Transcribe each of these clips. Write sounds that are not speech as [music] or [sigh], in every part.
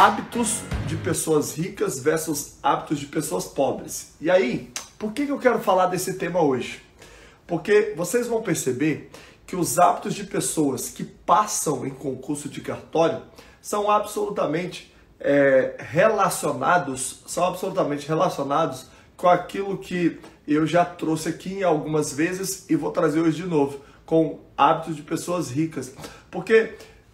hábitos de pessoas ricas versus hábitos de pessoas pobres. E aí, por que, eu quero falar desse tema hoje? Porque vocês vão perceber que os hábitos de pessoas que passam em concurso de cartório são absolutamente é, relacionados, são absolutamente relacionados com aquilo que eu já trouxe aqui algumas vezes e vou trazer hoje de novo, com hábitos de pessoas ricas. Porque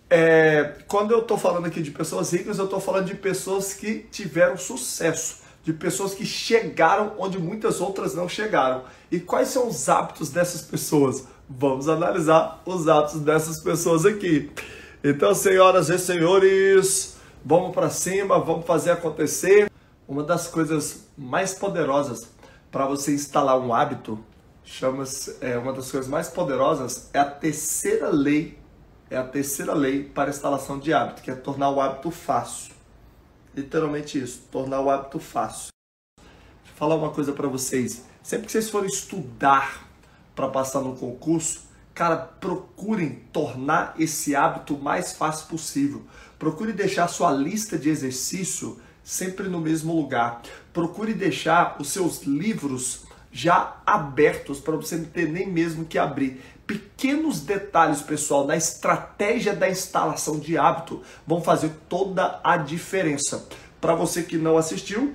é, quando eu estou falando aqui de pessoas ricas, eu estou falando de pessoas que tiveram sucesso, de pessoas que chegaram onde muitas outras não chegaram. E quais são os hábitos dessas pessoas? Vamos analisar os hábitos dessas pessoas aqui. Então, senhoras e senhores, vamos para cima, vamos fazer acontecer. Uma das coisas mais poderosas para você instalar um hábito, chama-se, é, uma das coisas mais poderosas é a terceira lei é a terceira lei para instalação de hábito, que é tornar o hábito fácil. Literalmente isso, tornar o hábito fácil. Deixa eu falar uma coisa para vocês. Sempre que vocês forem estudar para passar no concurso, cara, procurem tornar esse hábito mais fácil possível. Procure deixar sua lista de exercício sempre no mesmo lugar. Procure deixar os seus livros já abertos para você não ter nem mesmo que abrir. Pequenos detalhes, pessoal, na estratégia da instalação de hábito vão fazer toda a diferença. Para você que não assistiu,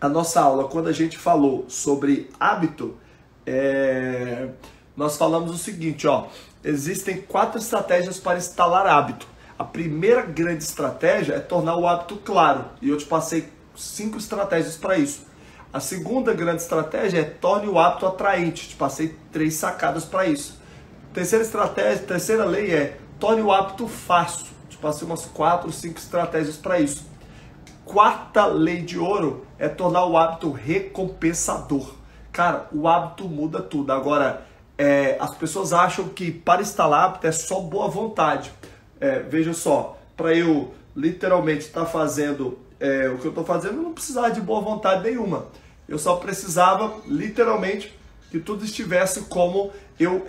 a nossa aula, quando a gente falou sobre hábito, é... nós falamos o seguinte, ó, existem quatro estratégias para instalar hábito. A primeira grande estratégia é tornar o hábito claro, e eu te passei cinco estratégias para isso. A segunda grande estratégia é torne o hábito atraente. Te passei três sacadas para isso. Terceira estratégia, terceira lei é torne o hábito fácil. Te passei umas quatro, cinco estratégias para isso. Quarta lei de ouro é tornar o hábito recompensador. Cara, o hábito muda tudo. Agora, é, as pessoas acham que para instalar hábito é só boa vontade. É, veja só, para eu literalmente estar tá fazendo é, o que eu estou fazendo, eu não precisava de boa vontade nenhuma. Eu só precisava, literalmente, que tudo estivesse como eu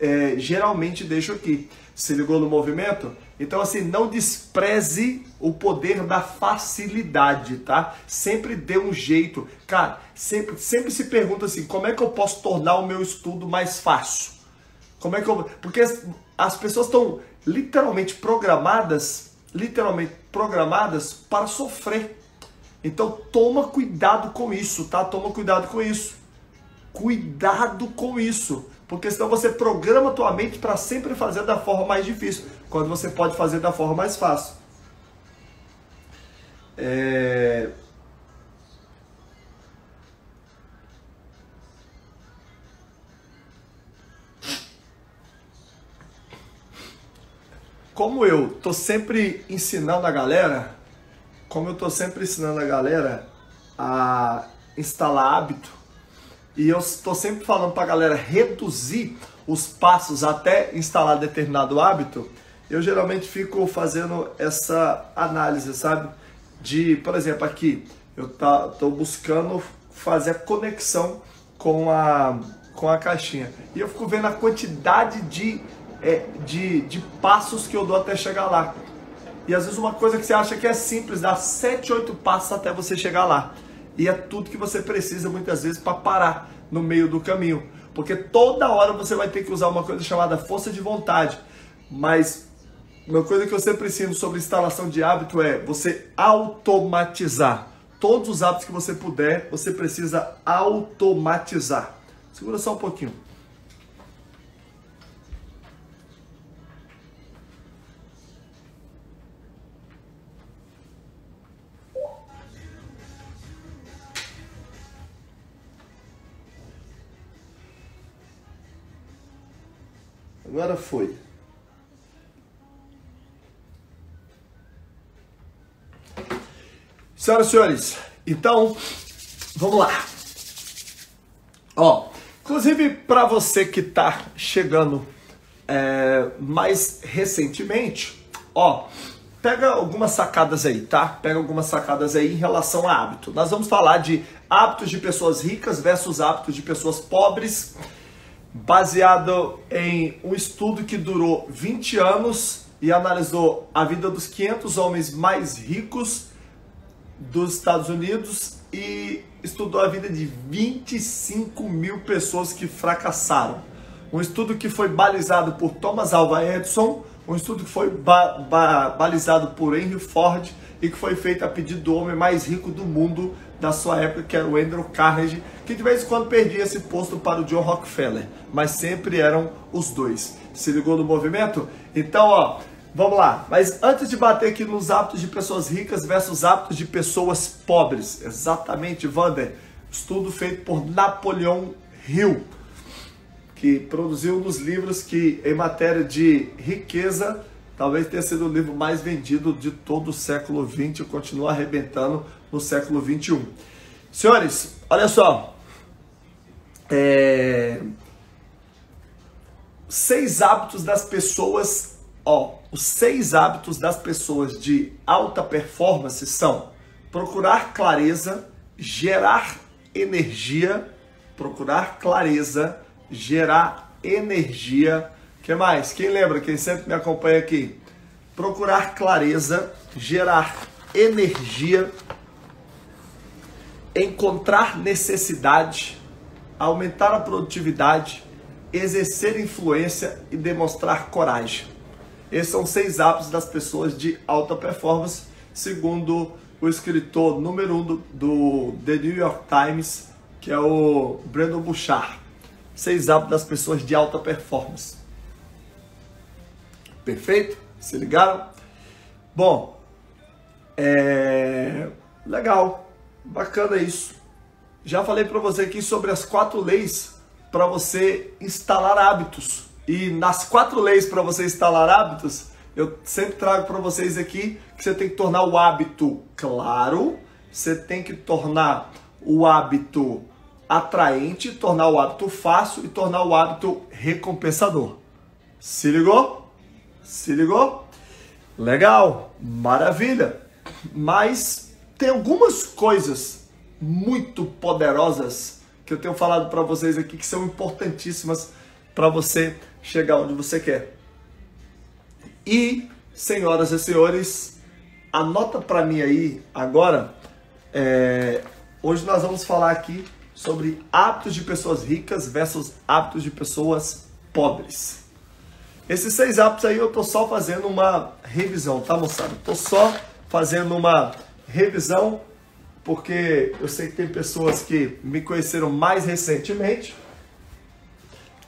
é, geralmente deixo aqui. Se ligou no movimento? Então, assim, não despreze o poder da facilidade, tá? Sempre dê um jeito. Cara, sempre, sempre se pergunta assim: como é que eu posso tornar o meu estudo mais fácil? Como é que eu. Porque as pessoas estão literalmente programadas literalmente programadas para sofrer. Então toma cuidado com isso, tá? Toma cuidado com isso. Cuidado com isso, porque senão você programa a tua mente para sempre fazer da forma mais difícil, quando você pode fazer da forma mais fácil. É... como eu tô sempre ensinando a galera, como eu tô sempre ensinando a galera a instalar hábito, e eu estou sempre falando para a galera reduzir os passos até instalar determinado hábito, eu geralmente fico fazendo essa análise, sabe? De, por exemplo, aqui, eu tá, tô buscando fazer a conexão com a, com a caixinha. E eu fico vendo a quantidade de é, de, de passos que eu dou até chegar lá. E às vezes uma coisa que você acha que é simples, dá 7, 8 passos até você chegar lá. E é tudo que você precisa muitas vezes para parar no meio do caminho. Porque toda hora você vai ter que usar uma coisa chamada força de vontade. Mas uma coisa que eu sempre ensino sobre instalação de hábito é você automatizar. Todos os hábitos que você puder, você precisa automatizar. Segura só um pouquinho. Agora foi. Senhoras e senhores, então, vamos lá. Ó, inclusive para você que está chegando é, mais recentemente, ó, pega algumas sacadas aí, tá? Pega algumas sacadas aí em relação a hábito. Nós vamos falar de hábitos de pessoas ricas versus hábitos de pessoas pobres baseado em um estudo que durou 20 anos e analisou a vida dos 500 homens mais ricos dos Estados Unidos e estudou a vida de 25 mil pessoas que fracassaram. Um estudo que foi balizado por Thomas Alva Edison, um estudo que foi ba ba balizado por Henry Ford e que foi feito a pedido do homem mais rico do mundo da sua época, que era o Andrew Carnegie, que de vez em quando perdia esse posto para o John Rockefeller, mas sempre eram os dois. Se ligou no movimento? Então, ó, vamos lá. Mas antes de bater aqui nos hábitos de pessoas ricas versus hábitos de pessoas pobres, exatamente, Vander, estudo feito por Napoleão Hill, que produziu um dos livros que, em matéria de riqueza, talvez tenha sido o livro mais vendido de todo o século XX e continua arrebentando no século XXI. Senhores, olha só. É... Seis hábitos das pessoas, ó, os seis hábitos das pessoas de alta performance são procurar clareza, gerar energia, procurar clareza, gerar energia. que mais? Quem lembra? Quem sempre me acompanha aqui? Procurar clareza, gerar energia, encontrar necessidade, aumentar a produtividade, exercer influência e demonstrar coragem. Esses são seis hábitos das pessoas de alta performance, segundo o escritor número um do, do The New York Times, que é o Brandon Bouchard. Seis hábitos das pessoas de alta performance. Perfeito? Se ligaram? Bom, é... legal. Bacana isso. Já falei para você aqui sobre as quatro leis para você instalar hábitos. E nas quatro leis para você instalar hábitos, eu sempre trago para vocês aqui que você tem que tornar o hábito claro, você tem que tornar o hábito atraente, tornar o hábito fácil e tornar o hábito recompensador. Se ligou? Se ligou? Legal, maravilha. Mas tem algumas coisas muito poderosas que eu tenho falado para vocês aqui que são importantíssimas para você chegar onde você quer. E, senhoras e senhores, anota para mim aí agora. É, hoje nós vamos falar aqui sobre hábitos de pessoas ricas versus hábitos de pessoas pobres. Esses seis hábitos aí eu tô só fazendo uma revisão, tá moçada? Tô só fazendo uma revisão, porque eu sei que tem pessoas que me conheceram mais recentemente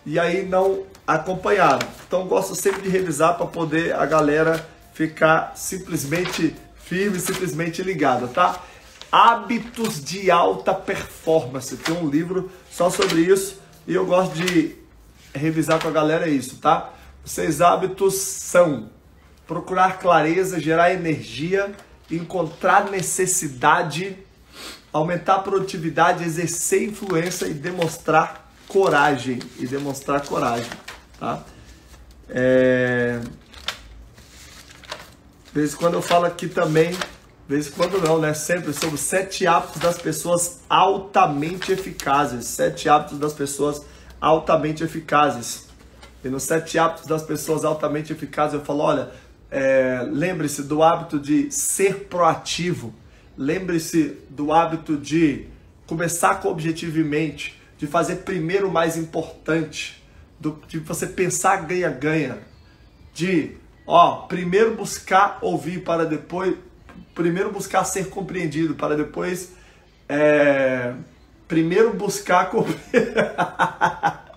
e aí não acompanharam. Então gosto sempre de revisar para poder a galera ficar simplesmente firme, simplesmente ligada, tá? Hábitos de alta performance. Tem um livro só sobre isso e eu gosto de revisar com a galera isso, tá? Seis hábitos são procurar clareza, gerar energia, encontrar necessidade, aumentar a produtividade, exercer influência e demonstrar coragem. E demonstrar coragem, tá? É... De vez em quando eu falo aqui também, vez quando não, né? Sempre sobre sete hábitos das pessoas altamente eficazes. Sete hábitos das pessoas altamente eficazes. E nos sete hábitos das pessoas altamente eficazes eu falo, olha, é, lembre-se do hábito de ser proativo. Lembre-se do hábito de começar com objetivo em mente, de fazer primeiro o mais importante, do, de você pensar ganha-ganha, de ó, primeiro buscar ouvir para depois, primeiro buscar ser compreendido para depois, é, primeiro buscar [laughs]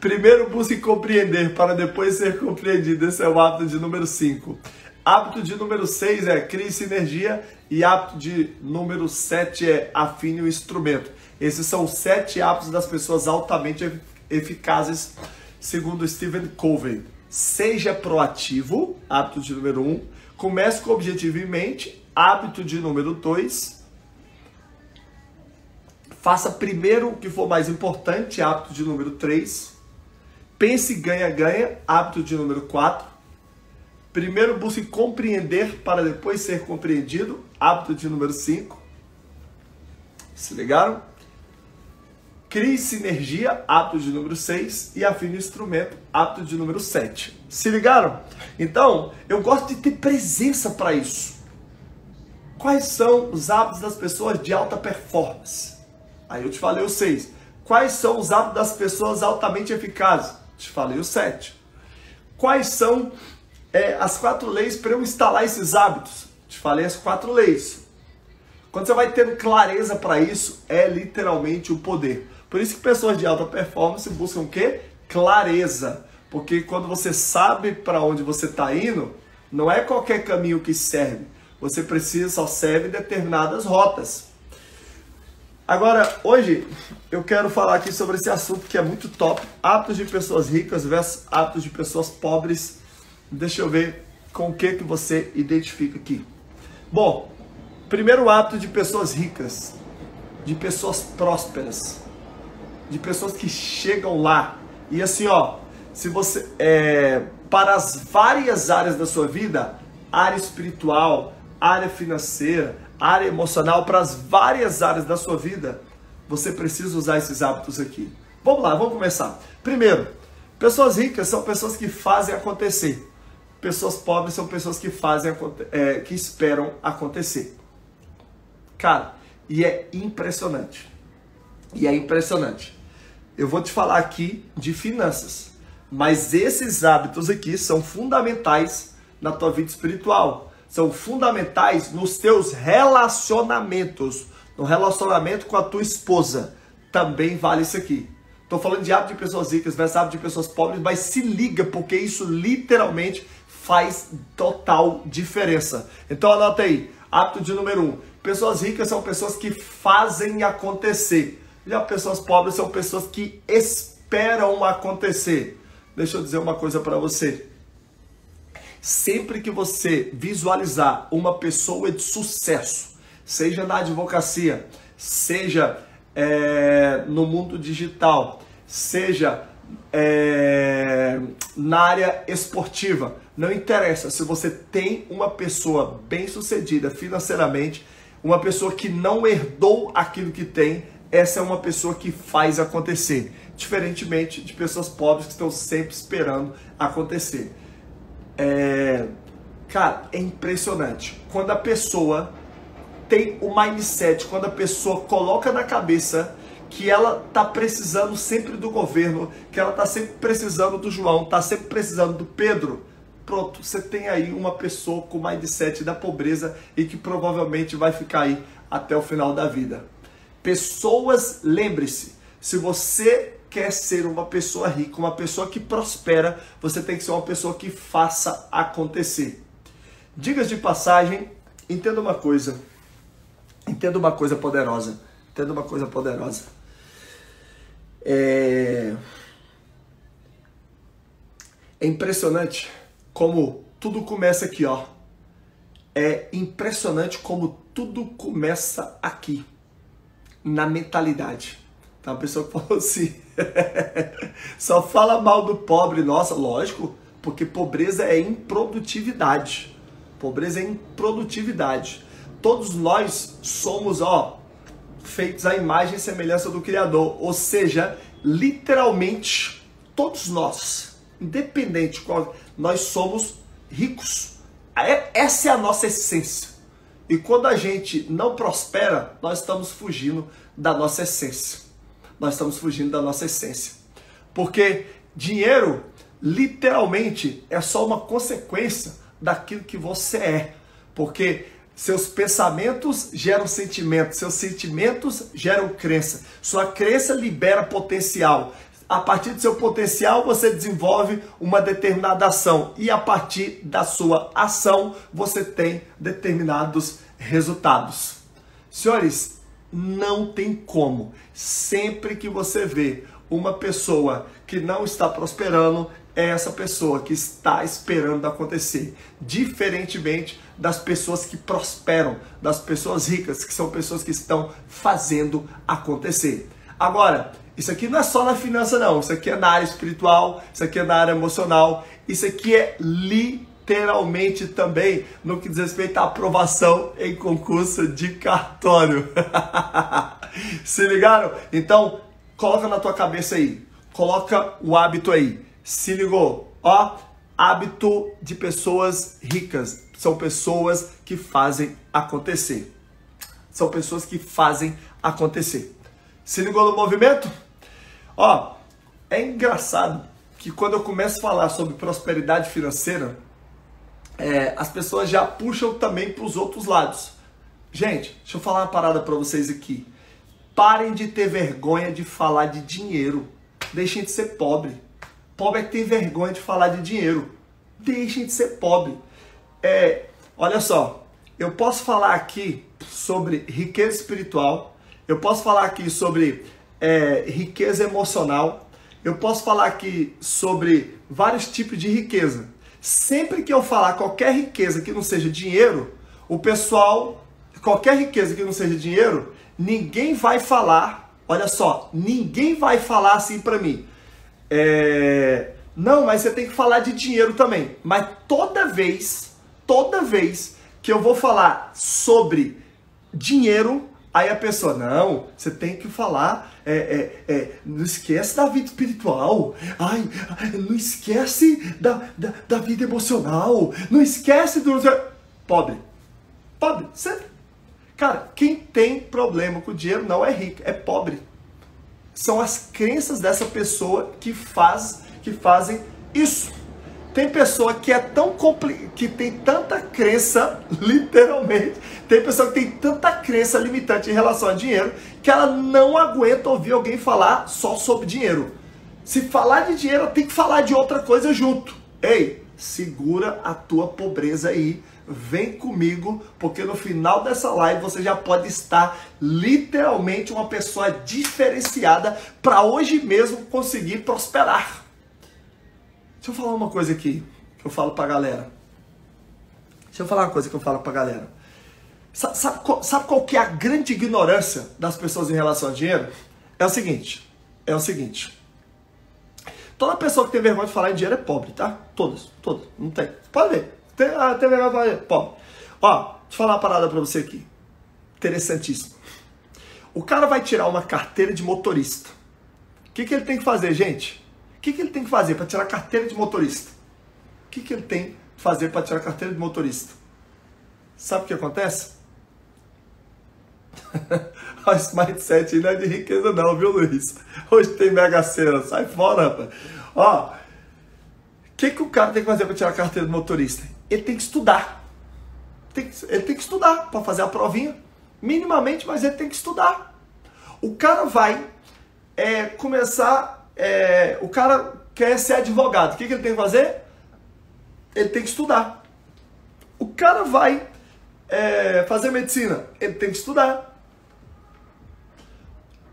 Primeiro busque compreender para depois ser compreendido. Esse é o hábito de número 5. Hábito de número 6 é crie sinergia e hábito de número 7 é afine o instrumento. Esses são os sete hábitos das pessoas altamente eficazes, segundo Stephen Covey. Seja proativo, hábito de número 1. Um. Comece com o objetivo em mente, hábito de número 2. Faça primeiro o que for mais importante, hábito de número 3. Pense ganha-ganha, hábito de número 4. Primeiro busque compreender para depois ser compreendido, hábito de número 5. Se ligaram? Crie sinergia, hábito de número 6, e afine o instrumento, hábito de número 7. Se ligaram? Então, eu gosto de ter presença para isso. Quais são os hábitos das pessoas de alta performance? Aí eu te falei o 6. Quais são os hábitos das pessoas altamente eficazes? Te falei o 7. Quais são é, as quatro leis para eu instalar esses hábitos? Te falei as quatro leis. Quando você vai tendo clareza para isso, é literalmente o poder. Por isso que pessoas de alta performance buscam o quê? Clareza. Porque quando você sabe para onde você está indo, não é qualquer caminho que serve. Você precisa, só serve determinadas rotas. Agora, hoje eu quero falar aqui sobre esse assunto que é muito top: hábitos de pessoas ricas versus hábitos de pessoas pobres. Deixa eu ver com o que, que você identifica aqui. Bom, primeiro hábito de pessoas ricas, de pessoas prósperas de pessoas que chegam lá. E assim, ó, se você é, para as várias áreas da sua vida, área espiritual, área financeira, área emocional, para as várias áreas da sua vida, você precisa usar esses hábitos aqui. Vamos lá, vamos começar. Primeiro, pessoas ricas são pessoas que fazem acontecer. Pessoas pobres são pessoas que fazem é, que esperam acontecer. Cara, e é impressionante. E é impressionante eu vou te falar aqui de finanças, mas esses hábitos aqui são fundamentais na tua vida espiritual, são fundamentais nos teus relacionamentos, no relacionamento com a tua esposa, também vale isso aqui. Estou falando de hábito de pessoas ricas versus hábito de pessoas pobres, mas se liga, porque isso literalmente faz total diferença. Então anota aí, hábito de número um. Pessoas ricas são pessoas que fazem acontecer. Já pessoas pobres são pessoas que esperam acontecer. Deixa eu dizer uma coisa para você. Sempre que você visualizar uma pessoa de sucesso, seja na advocacia, seja é, no mundo digital, seja é, na área esportiva, não interessa se você tem uma pessoa bem sucedida financeiramente, uma pessoa que não herdou aquilo que tem, essa é uma pessoa que faz acontecer, diferentemente de pessoas pobres que estão sempre esperando acontecer. É... Cara, é impressionante. Quando a pessoa tem o mindset, quando a pessoa coloca na cabeça que ela tá precisando sempre do governo, que ela tá sempre precisando do João, tá sempre precisando do Pedro, pronto, você tem aí uma pessoa com mindset da pobreza e que provavelmente vai ficar aí até o final da vida. Pessoas, lembre-se, se você quer ser uma pessoa rica, uma pessoa que prospera, você tem que ser uma pessoa que faça acontecer. Digas de passagem, entenda uma coisa. Entenda uma coisa poderosa. Entenda uma coisa poderosa. É... é impressionante como tudo começa aqui, ó. É impressionante como tudo começa aqui na mentalidade. Então, uma pessoa que falou assim: [laughs] só fala mal do pobre, nossa, lógico, porque pobreza é improdutividade. Pobreza é improdutividade. Todos nós somos, ó, feitos à imagem e semelhança do Criador, ou seja, literalmente todos nós, independente qual, nós somos ricos. É, essa é a nossa essência. E quando a gente não prospera, nós estamos fugindo da nossa essência. Nós estamos fugindo da nossa essência. Porque dinheiro, literalmente, é só uma consequência daquilo que você é. Porque seus pensamentos geram sentimentos, seus sentimentos geram crença. Sua crença libera potencial. A partir do seu potencial, você desenvolve uma determinada ação. E a partir da sua ação, você tem determinados resultados. Senhores, não tem como. Sempre que você vê uma pessoa que não está prosperando, é essa pessoa que está esperando acontecer. Diferentemente das pessoas que prosperam, das pessoas ricas, que são pessoas que estão fazendo acontecer. Agora, isso aqui não é só na finança, não. Isso aqui é na área espiritual, isso aqui é na área emocional, isso aqui é literalmente também no que diz respeito à aprovação em concurso de cartório. [laughs] Se ligaram? Então, coloca na tua cabeça aí. Coloca o hábito aí. Se ligou? Ó, hábito de pessoas ricas. São pessoas que fazem acontecer. São pessoas que fazem acontecer. Se ligou no movimento? Ó, é engraçado que quando eu começo a falar sobre prosperidade financeira, é, as pessoas já puxam também para os outros lados. Gente, deixa eu falar uma parada para vocês aqui. Parem de ter vergonha de falar de dinheiro. Deixem de ser pobre. Pobre é que tem vergonha de falar de dinheiro. Deixem de ser pobre. É, olha só, eu posso falar aqui sobre riqueza espiritual, eu posso falar aqui sobre é, riqueza emocional, eu posso falar aqui sobre vários tipos de riqueza. Sempre que eu falar qualquer riqueza que não seja dinheiro, o pessoal, qualquer riqueza que não seja dinheiro, ninguém vai falar, olha só, ninguém vai falar assim para mim. É, não, mas você tem que falar de dinheiro também. Mas toda vez, toda vez que eu vou falar sobre dinheiro, Aí a pessoa, não, você tem que falar, é, é, é, não esquece da vida espiritual, ai, não esquece da, da, da vida emocional, não esquece do. Pobre. Pobre. Você... Cara, quem tem problema com dinheiro não é rico, é pobre. São as crenças dessa pessoa que, faz, que fazem isso. Tem pessoa que é tão que tem tanta crença, [laughs] literalmente, tem pessoa que tem tanta crença limitante em relação a dinheiro que ela não aguenta ouvir alguém falar só sobre dinheiro. Se falar de dinheiro, tem que falar de outra coisa junto. Ei, segura a tua pobreza aí. Vem comigo, porque no final dessa live você já pode estar literalmente uma pessoa diferenciada para hoje mesmo conseguir prosperar. Deixa eu falar uma coisa aqui que eu falo pra galera. Deixa eu falar uma coisa que eu falo pra galera. Sabe, sabe, qual, sabe qual que é a grande ignorância das pessoas em relação ao dinheiro? É o seguinte, é o seguinte. Toda pessoa que tem vergonha de falar em dinheiro é pobre, tá? Todas, todas. Não tem. Pode ver. Tem, ah, tem vergonha de falar em pobre. Ó, deixa eu falar uma parada pra você aqui. Interessantíssimo. O cara vai tirar uma carteira de motorista. O que, que ele tem que fazer, gente? Que, que ele tem que fazer para tirar carteira de motorista? O que, que ele tem que fazer para tirar carteira de motorista? Sabe o que acontece? [laughs] Esse mindset não é de riqueza não, viu Luiz? Hoje tem mega cena, sai fora, rapaz. Ó, o que, que o cara tem que fazer para tirar a carteira de motorista? Ele tem que estudar. Tem que, ele tem que estudar para fazer a provinha. Minimamente, mas ele tem que estudar. O cara vai é, começar é, o cara quer ser advogado, o que, que ele tem que fazer? Ele tem que estudar. O cara vai é, fazer medicina, ele tem que estudar.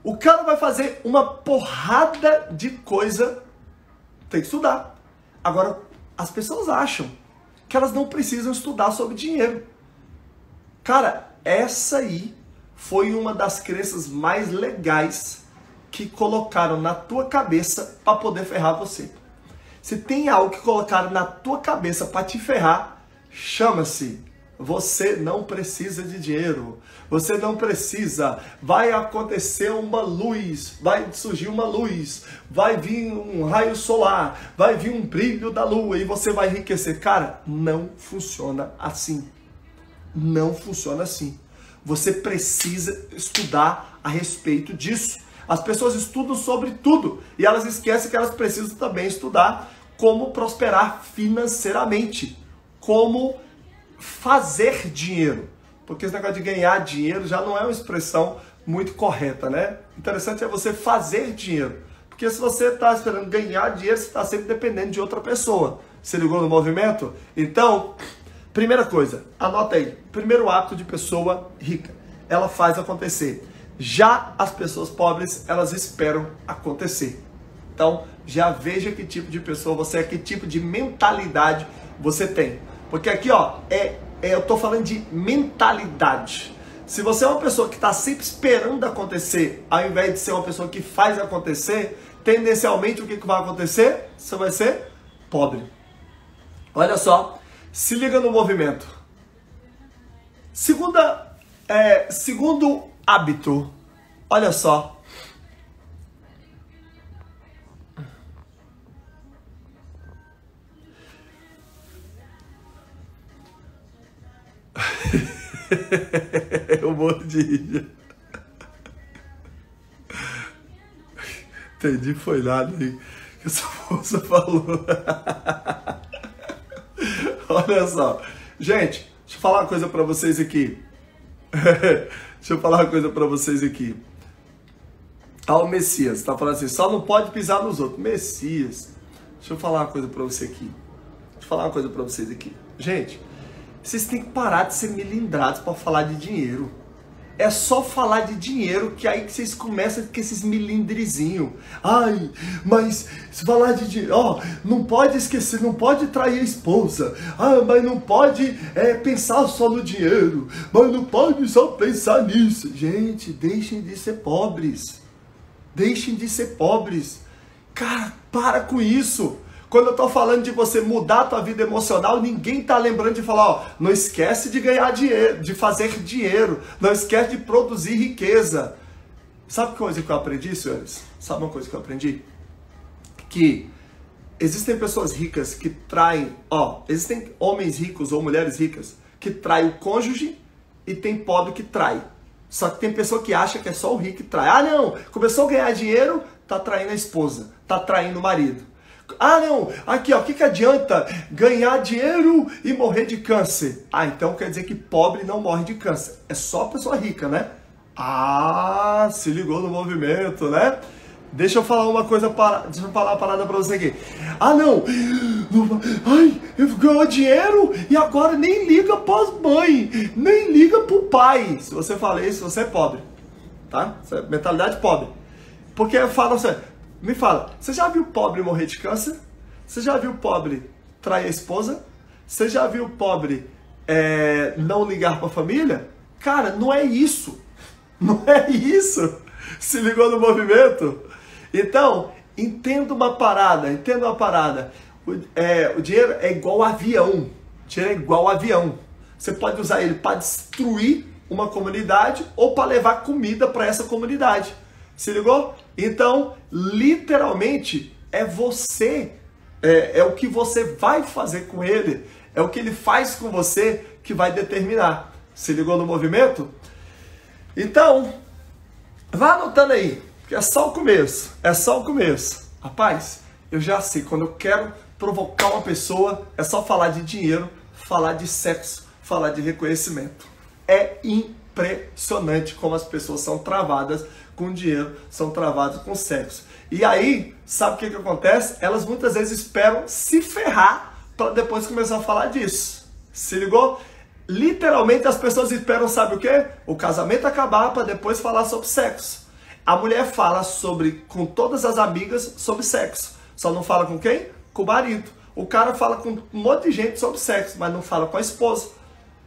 O cara vai fazer uma porrada de coisa, tem que estudar. Agora, as pessoas acham que elas não precisam estudar sobre dinheiro. Cara, essa aí foi uma das crenças mais legais que colocaram na tua cabeça para poder ferrar você. Se tem algo que colocaram na tua cabeça para te ferrar, chama-se você não precisa de dinheiro. Você não precisa. Vai acontecer uma luz, vai surgir uma luz, vai vir um raio solar, vai vir um brilho da lua e você vai enriquecer. Cara, não funciona assim. Não funciona assim. Você precisa estudar a respeito disso. As pessoas estudam sobre tudo e elas esquecem que elas precisam também estudar como prosperar financeiramente, como fazer dinheiro. Porque esse negócio de ganhar dinheiro já não é uma expressão muito correta, né? Interessante é você fazer dinheiro. Porque se você está esperando ganhar dinheiro, você está sempre dependendo de outra pessoa. Se ligou no movimento? Então, primeira coisa, anota aí. Primeiro ato de pessoa rica. Ela faz acontecer. Já as pessoas pobres, elas esperam acontecer. Então, já veja que tipo de pessoa você é, que tipo de mentalidade você tem. Porque aqui, ó, é, é eu tô falando de mentalidade. Se você é uma pessoa que está sempre esperando acontecer, ao invés de ser uma pessoa que faz acontecer, tendencialmente o que, que vai acontecer? Você vai ser pobre. Olha só, se liga no movimento. Segunda, é, segundo hábito. Olha só. [laughs] Eu morro de rir. Entendi, foi nada aí que essa moça falou. [laughs] Olha só. Gente, deixa eu falar uma coisa para vocês aqui. [laughs] deixa eu falar uma coisa para vocês aqui. Ah, o Messias, tá falando assim, só não pode pisar nos outros. Messias, deixa eu falar uma coisa para você aqui. Deixa eu falar uma coisa para vocês aqui. Gente, vocês têm que parar de ser milindrados para falar de dinheiro. É só falar de dinheiro que aí que vocês começam com esses milindrezinhos. Ai, mas falar de dinheiro, ó, não pode esquecer, não pode trair a esposa. Ah, mas não pode é, pensar só no dinheiro. Mas não pode só pensar nisso. Gente, deixem de ser pobres. Deixem de ser pobres. Cara, para com isso. Quando eu estou falando de você mudar a tua vida emocional, ninguém está lembrando de falar, ó, não esquece de ganhar dinheiro, de fazer dinheiro, não esquece de produzir riqueza. Sabe coisa que eu aprendi, senhores? Sabe uma coisa que eu aprendi? Que existem pessoas ricas que traem, ó, existem homens ricos ou mulheres ricas que traem o cônjuge e tem pobre que trai. Só que tem pessoa que acha que é só o rico que trai. Ah, não, começou a ganhar dinheiro, tá traindo a esposa, tá traindo o marido. Ah, não, aqui, ó, o que, que adianta ganhar dinheiro e morrer de câncer? Ah, então quer dizer que pobre não morre de câncer. É só pessoa rica, né? Ah, se ligou no movimento, né? Deixa eu falar uma coisa para, deixa eu falar uma parada para você aqui. Ah, não. Ai, ganhou dinheiro e agora nem liga para as mães, nem liga para o pai. Se você fala isso, você é pobre, tá? É mentalidade pobre. Porque fala assim, me fala, você já viu pobre morrer de câncer? Você já viu pobre trair a esposa? Você já viu pobre é, não ligar para a família? Cara, não é isso. [laughs] Não é isso. Se ligou no movimento? Então, entenda uma parada, entenda uma parada. O, é, o dinheiro é igual avião. O dinheiro é igual avião. Você pode usar ele para destruir uma comunidade ou para levar comida para essa comunidade. Se ligou? Então, literalmente, é você, é, é o que você vai fazer com ele, é o que ele faz com você que vai determinar. Se ligou no movimento? Então, vá anotando aí, que é só o começo, é só o começo. Rapaz, eu já sei, quando eu quero provocar uma pessoa, é só falar de dinheiro, falar de sexo, falar de reconhecimento. É impressionante como as pessoas são travadas com dinheiro, são travados com sexo. E aí, sabe o que, que acontece? Elas muitas vezes esperam se ferrar para depois começar a falar disso. Se ligou? Literalmente as pessoas esperam, sabe o que? O casamento acabar para depois falar sobre sexo. A mulher fala sobre com todas as amigas sobre sexo. Só não fala com quem? Com o marido. O cara fala com um monte de gente sobre sexo, mas não fala com a esposa.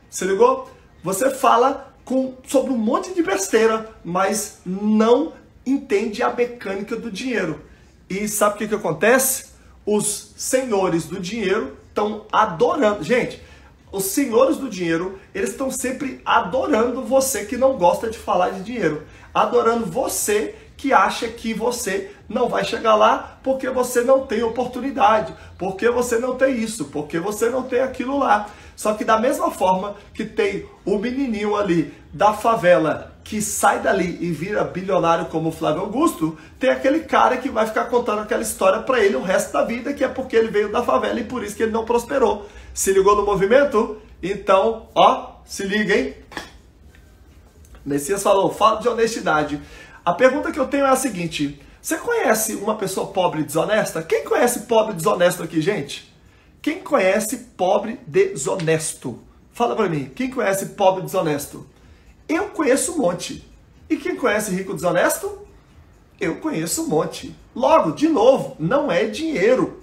Se ligou? Você fala com, sobre um monte de besteira, mas não entende a mecânica do dinheiro. E sabe o que, que acontece? Os senhores do dinheiro estão adorando. Gente, os senhores do dinheiro, eles estão sempre adorando você que não gosta de falar de dinheiro. Adorando você que acha que você não vai chegar lá porque você não tem oportunidade, porque você não tem isso, porque você não tem aquilo lá. Só que da mesma forma que tem o menininho ali da favela que sai dali e vira bilionário como o Flávio Augusto, tem aquele cara que vai ficar contando aquela história para ele o resto da vida, que é porque ele veio da favela e por isso que ele não prosperou. Se ligou no movimento? Então, ó, se liga, hein? Messias falou, fala de honestidade. A pergunta que eu tenho é a seguinte: você conhece uma pessoa pobre e desonesta? Quem conhece pobre e desonesto aqui, gente? Quem conhece pobre desonesto? Fala para mim, quem conhece pobre desonesto? Eu conheço um monte. E quem conhece rico desonesto? Eu conheço um monte. Logo, de novo, não é dinheiro.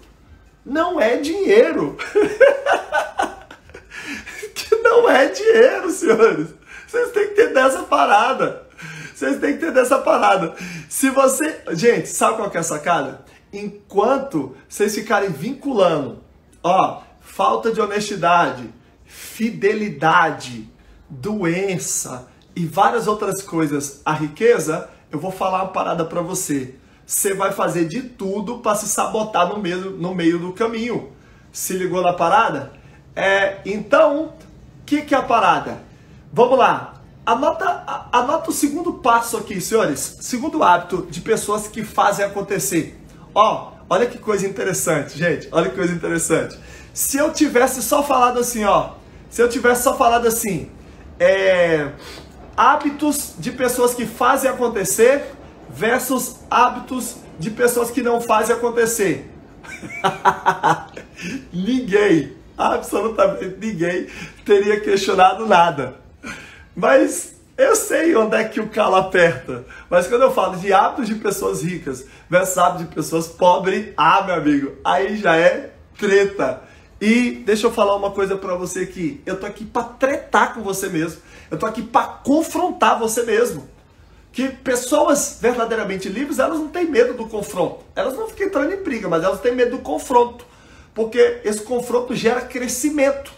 Não é dinheiro. [laughs] que não é dinheiro, senhores. Vocês têm que ter dessa parada. Vocês têm que ter dessa parada. Se você. Gente, sabe qual que é a sacada? Enquanto vocês ficarem vinculando Ó, falta de honestidade, fidelidade, doença e várias outras coisas. A riqueza, eu vou falar uma parada para você. Você vai fazer de tudo para se sabotar no meio, no meio do caminho. Se ligou na parada? É, então, o que, que é a parada? Vamos lá. Anota, anota o segundo passo aqui, senhores. Segundo hábito de pessoas que fazem acontecer. Ó, olha que coisa interessante, gente. Olha que coisa interessante. Se eu tivesse só falado assim, ó. Se eu tivesse só falado assim, é, hábitos de pessoas que fazem acontecer versus hábitos de pessoas que não fazem acontecer. [laughs] ninguém, absolutamente ninguém, teria questionado nada. Mas eu sei onde é que o calo aperta. Mas quando eu falo de hábitos de pessoas ricas versus hábitos de pessoas pobres, ah, meu amigo, aí já é treta. E deixa eu falar uma coisa para você aqui. Eu tô aqui para tretar com você mesmo. Eu tô aqui para confrontar você mesmo. Que pessoas verdadeiramente livres, elas não têm medo do confronto. Elas não ficam entrando em briga, mas elas têm medo do confronto. Porque esse confronto gera crescimento.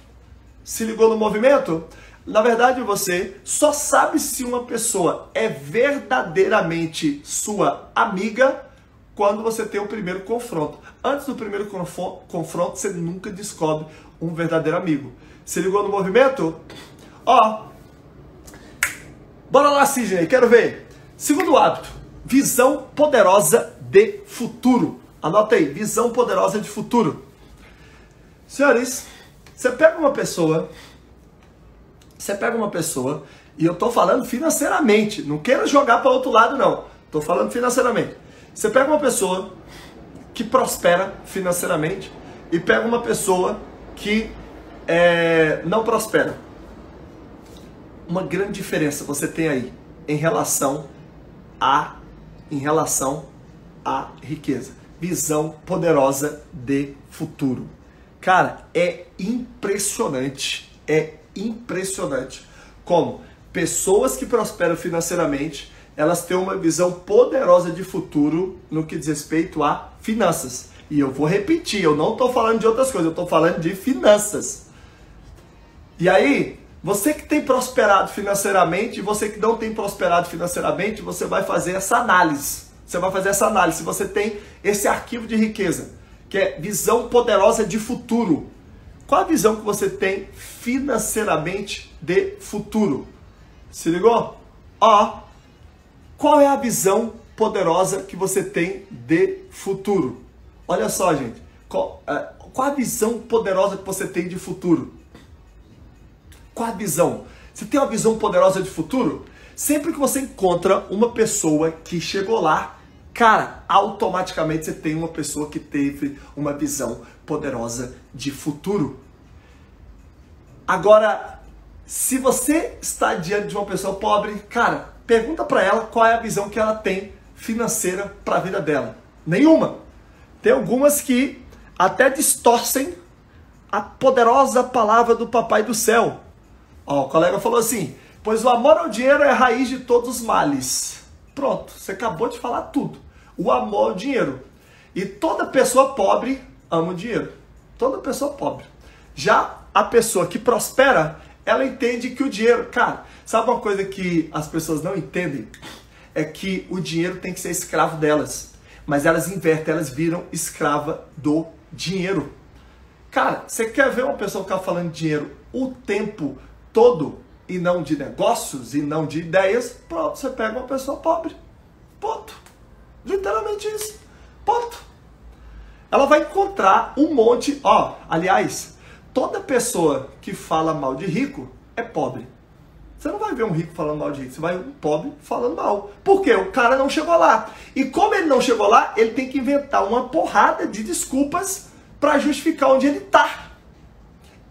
Se ligou no movimento? Na verdade, você só sabe se uma pessoa é verdadeiramente sua amiga quando você tem o primeiro confronto. Antes do primeiro confronto, você nunca descobre um verdadeiro amigo. Se ligou no movimento? Ó, bora lá, Sidney, quero ver. Segundo hábito, visão poderosa de futuro. Anota aí, visão poderosa de futuro. Senhores, você pega uma pessoa, você pega uma pessoa, e eu tô falando financeiramente, não quero jogar para outro lado não. Tô falando financeiramente. Você pega uma pessoa que prospera financeiramente e pega uma pessoa que é, não prospera. Uma grande diferença você tem aí em relação a em relação à riqueza. Visão poderosa de futuro. Cara, é impressionante, é impressionante como pessoas que prosperam financeiramente elas têm uma visão poderosa de futuro no que diz respeito a finanças. E eu vou repetir, eu não estou falando de outras coisas, eu estou falando de finanças. E aí, você que tem prosperado financeiramente, você que não tem prosperado financeiramente, você vai fazer essa análise. Você vai fazer essa análise. Se você tem esse arquivo de riqueza, que é visão poderosa de futuro. Qual a visão que você tem financeiramente de futuro? Se ligou? Ó, qual é a visão poderosa que você tem de futuro? Olha só, gente. Qual, é, qual a visão poderosa que você tem de futuro? Qual a visão? Você tem uma visão poderosa de futuro? Sempre que você encontra uma pessoa que chegou lá, cara, automaticamente você tem uma pessoa que teve uma visão poderosa de futuro. Agora, se você está diante de uma pessoa pobre, cara, Pergunta para ela qual é a visão que ela tem financeira para a vida dela. Nenhuma. Tem algumas que até distorcem a poderosa palavra do Papai do Céu. Ó, o colega falou assim: pois o amor ao dinheiro é a raiz de todos os males. Pronto, você acabou de falar tudo. O amor ao dinheiro. E toda pessoa pobre ama o dinheiro. Toda pessoa pobre. Já a pessoa que prospera, ela entende que o dinheiro, cara, sabe uma coisa que as pessoas não entendem? É que o dinheiro tem que ser escravo delas. Mas elas invertem, elas viram escrava do dinheiro. Cara, você quer ver uma pessoa ficar falando de dinheiro o tempo todo e não de negócios e não de ideias? Pronto, você pega uma pessoa pobre. Ponto. Literalmente isso. Ponto. Ela vai encontrar um monte. Ó, aliás, toda pessoa que fala mal de rico é pobre. Você não vai ver um rico falando mal de rico, você vai ver um pobre falando mal. Por quê? O cara não chegou lá. E como ele não chegou lá, ele tem que inventar uma porrada de desculpas para justificar onde ele tá.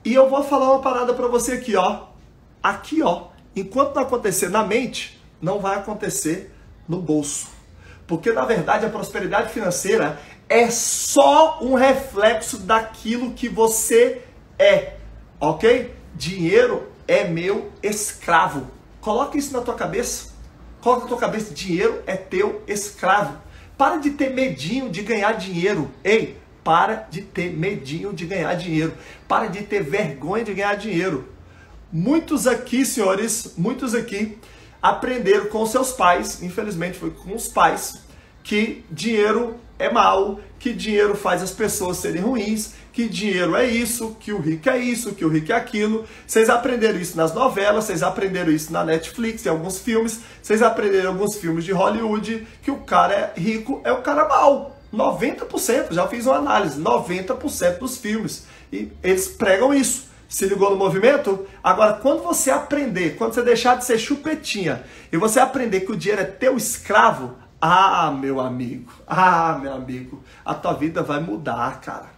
E eu vou falar uma parada para você aqui, ó. Aqui, ó. Enquanto não acontecer na mente, não vai acontecer no bolso. Porque na verdade a prosperidade financeira é só um reflexo daquilo que você é, ok? Dinheiro é meu escravo. Coloca isso na tua cabeça. Coloca na tua cabeça, dinheiro é teu escravo. Para de ter medinho de ganhar dinheiro. Ei, para de ter medinho de ganhar dinheiro. Para de ter vergonha de ganhar dinheiro. Muitos aqui, senhores, muitos aqui aprenderam com seus pais, infelizmente foi com os pais, que dinheiro é mal, que dinheiro faz as pessoas serem ruins, que dinheiro é isso, que o rico é isso, que o rico é aquilo. Vocês aprenderam isso nas novelas, vocês aprenderam isso na Netflix, em alguns filmes, vocês aprenderam em alguns filmes de Hollywood que o cara é rico é o cara mal. 90%, já fiz uma análise, 90% dos filmes. E eles pregam isso. Se ligou no movimento? Agora, quando você aprender, quando você deixar de ser chupetinha e você aprender que o dinheiro é teu escravo, ah, meu amigo, ah, meu amigo, a tua vida vai mudar, cara.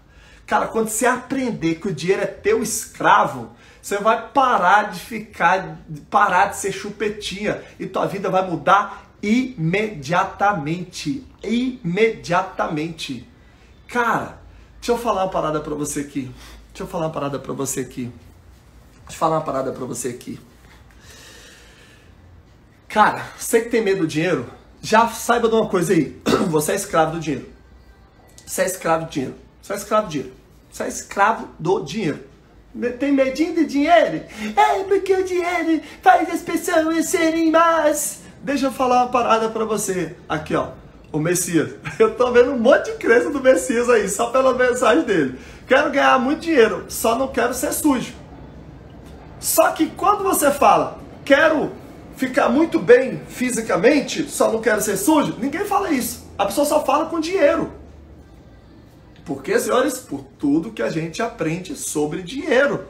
Cara, quando você aprender que o dinheiro é teu escravo, você vai parar de ficar, parar de ser chupetinha e tua vida vai mudar imediatamente. Imediatamente. Cara, deixa eu falar uma parada pra você aqui. Deixa eu falar uma parada pra você aqui. Deixa eu falar uma parada pra você aqui. Cara, você que tem medo do dinheiro, já saiba de uma coisa aí. [clears throat] Você é escravo do dinheiro. Você é escravo do dinheiro. Você é escravo do dinheiro. Você é escravo do dinheiro. Tem medinho de dinheiro? É porque o dinheiro faz as pessoas serem más. Deixa eu falar uma parada pra você. Aqui, ó. O Messias. [laughs] Eu tô vendo um monte de crença do Messias aí, só pela mensagem dele. Quero ganhar muito dinheiro, só não quero ser sujo. Só que quando você fala, quero ficar muito bem fisicamente, só não quero ser sujo, ninguém fala isso. A pessoa só fala com dinheiro. Por quê, senhores? Por tudo que a gente aprende sobre dinheiro.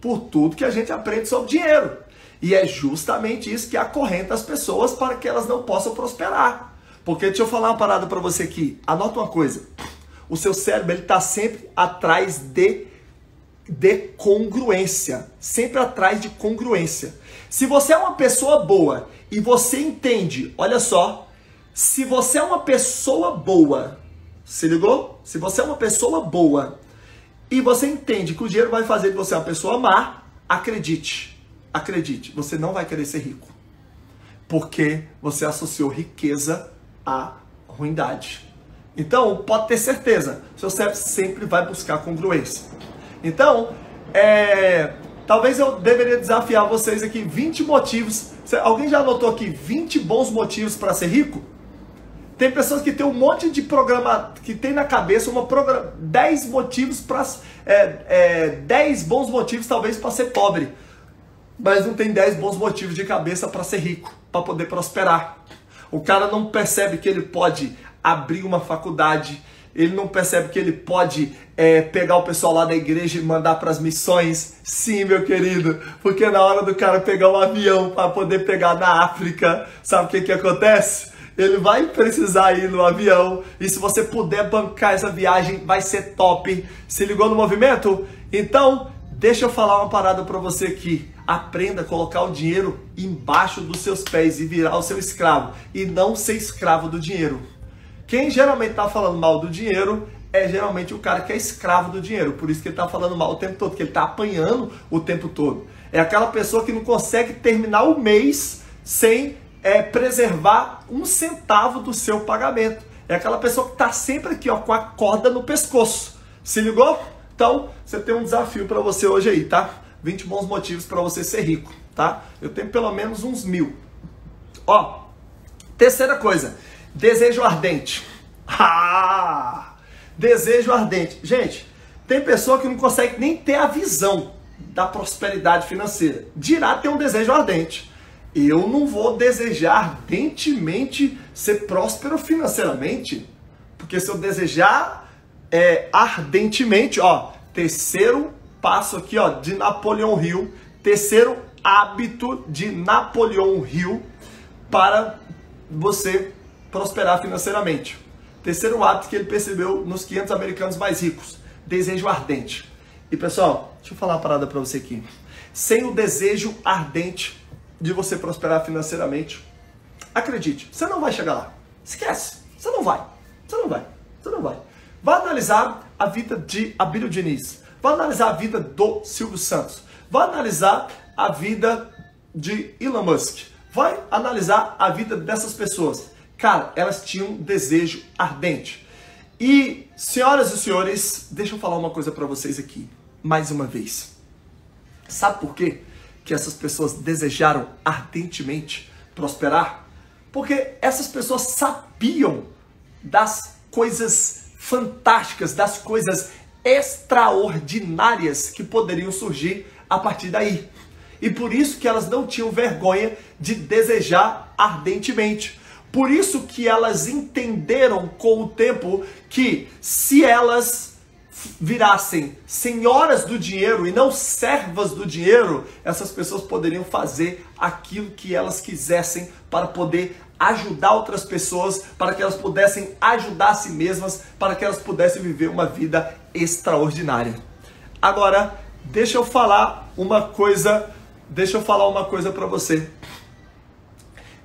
Por tudo que a gente aprende sobre dinheiro. E é justamente isso que acorrenta as pessoas para que elas não possam prosperar. Porque deixa eu falar uma parada para você aqui. Anota uma coisa. O seu cérebro ele está sempre atrás de, de congruência. Sempre atrás de congruência. Se você é uma pessoa boa e você entende, olha só, se você é uma pessoa boa se ligou? Se você é uma pessoa boa e você entende que o dinheiro vai fazer de você uma pessoa má, acredite, acredite, você não vai querer ser rico. Porque você associou riqueza à ruindade. Então, pode ter certeza, seu cérebro sempre vai buscar congruência. Então, é, talvez eu deveria desafiar vocês aqui 20 motivos. Alguém já anotou aqui 20 bons motivos para ser rico? Tem pessoas que tem um monte de programa, que tem na cabeça uma programa, 10 motivos para. É, é, 10 bons motivos talvez para ser pobre. Mas não tem 10 bons motivos de cabeça para ser rico, para poder prosperar. O cara não percebe que ele pode abrir uma faculdade, ele não percebe que ele pode é, pegar o pessoal lá da igreja e mandar para as missões. Sim, meu querido, porque na hora do cara pegar um avião para poder pegar na África, sabe o que, que acontece? ele vai precisar ir no avião. E se você puder bancar essa viagem, vai ser top. Se ligou no movimento? Então, deixa eu falar uma parada para você aqui. Aprenda a colocar o dinheiro embaixo dos seus pés e virar o seu escravo. E não ser escravo do dinheiro. Quem geralmente está falando mal do dinheiro é geralmente o cara que é escravo do dinheiro. Por isso que ele está falando mal o tempo todo, que ele está apanhando o tempo todo. É aquela pessoa que não consegue terminar o mês sem é, preservar um centavo do seu pagamento. É aquela pessoa que está sempre aqui ó, com a corda no pescoço. Se ligou? Então, você tem um desafio para você hoje aí, tá? 20 bons motivos para você ser rico, tá? Eu tenho pelo menos uns mil. Ó, terceira coisa, desejo ardente. Ah! Desejo ardente. Gente, tem pessoa que não consegue nem ter a visão da prosperidade financeira. Dirá ter um desejo ardente eu não vou desejar ardentemente ser próspero financeiramente, porque se eu desejar é, ardentemente, ó, terceiro passo aqui, ó, de Napoleão Hill, terceiro hábito de Napoleão Hill para você prosperar financeiramente. Terceiro hábito que ele percebeu nos 500 americanos mais ricos, desejo ardente. E pessoal, deixa eu falar uma parada para você aqui. Sem o desejo ardente, de você prosperar financeiramente. Acredite, você não vai chegar lá. Esquece, você não vai. Você não vai. Você não vai. Vá analisar a vida de Abílio Diniz. Vá analisar a vida do Silvio Santos. Vá analisar a vida de Elon Musk. Vai analisar a vida dessas pessoas. Cara, elas tinham um desejo ardente. E, senhoras e senhores, deixa eu falar uma coisa para vocês aqui, mais uma vez. Sabe por quê? que essas pessoas desejaram ardentemente prosperar? Porque essas pessoas sabiam das coisas fantásticas, das coisas extraordinárias que poderiam surgir a partir daí. E por isso que elas não tinham vergonha de desejar ardentemente. Por isso que elas entenderam com o tempo que se elas virassem senhoras do dinheiro e não servas do dinheiro, essas pessoas poderiam fazer aquilo que elas quisessem para poder ajudar outras pessoas, para que elas pudessem ajudar a si mesmas, para que elas pudessem viver uma vida extraordinária. Agora, deixa eu falar uma coisa, deixa eu falar uma coisa para você.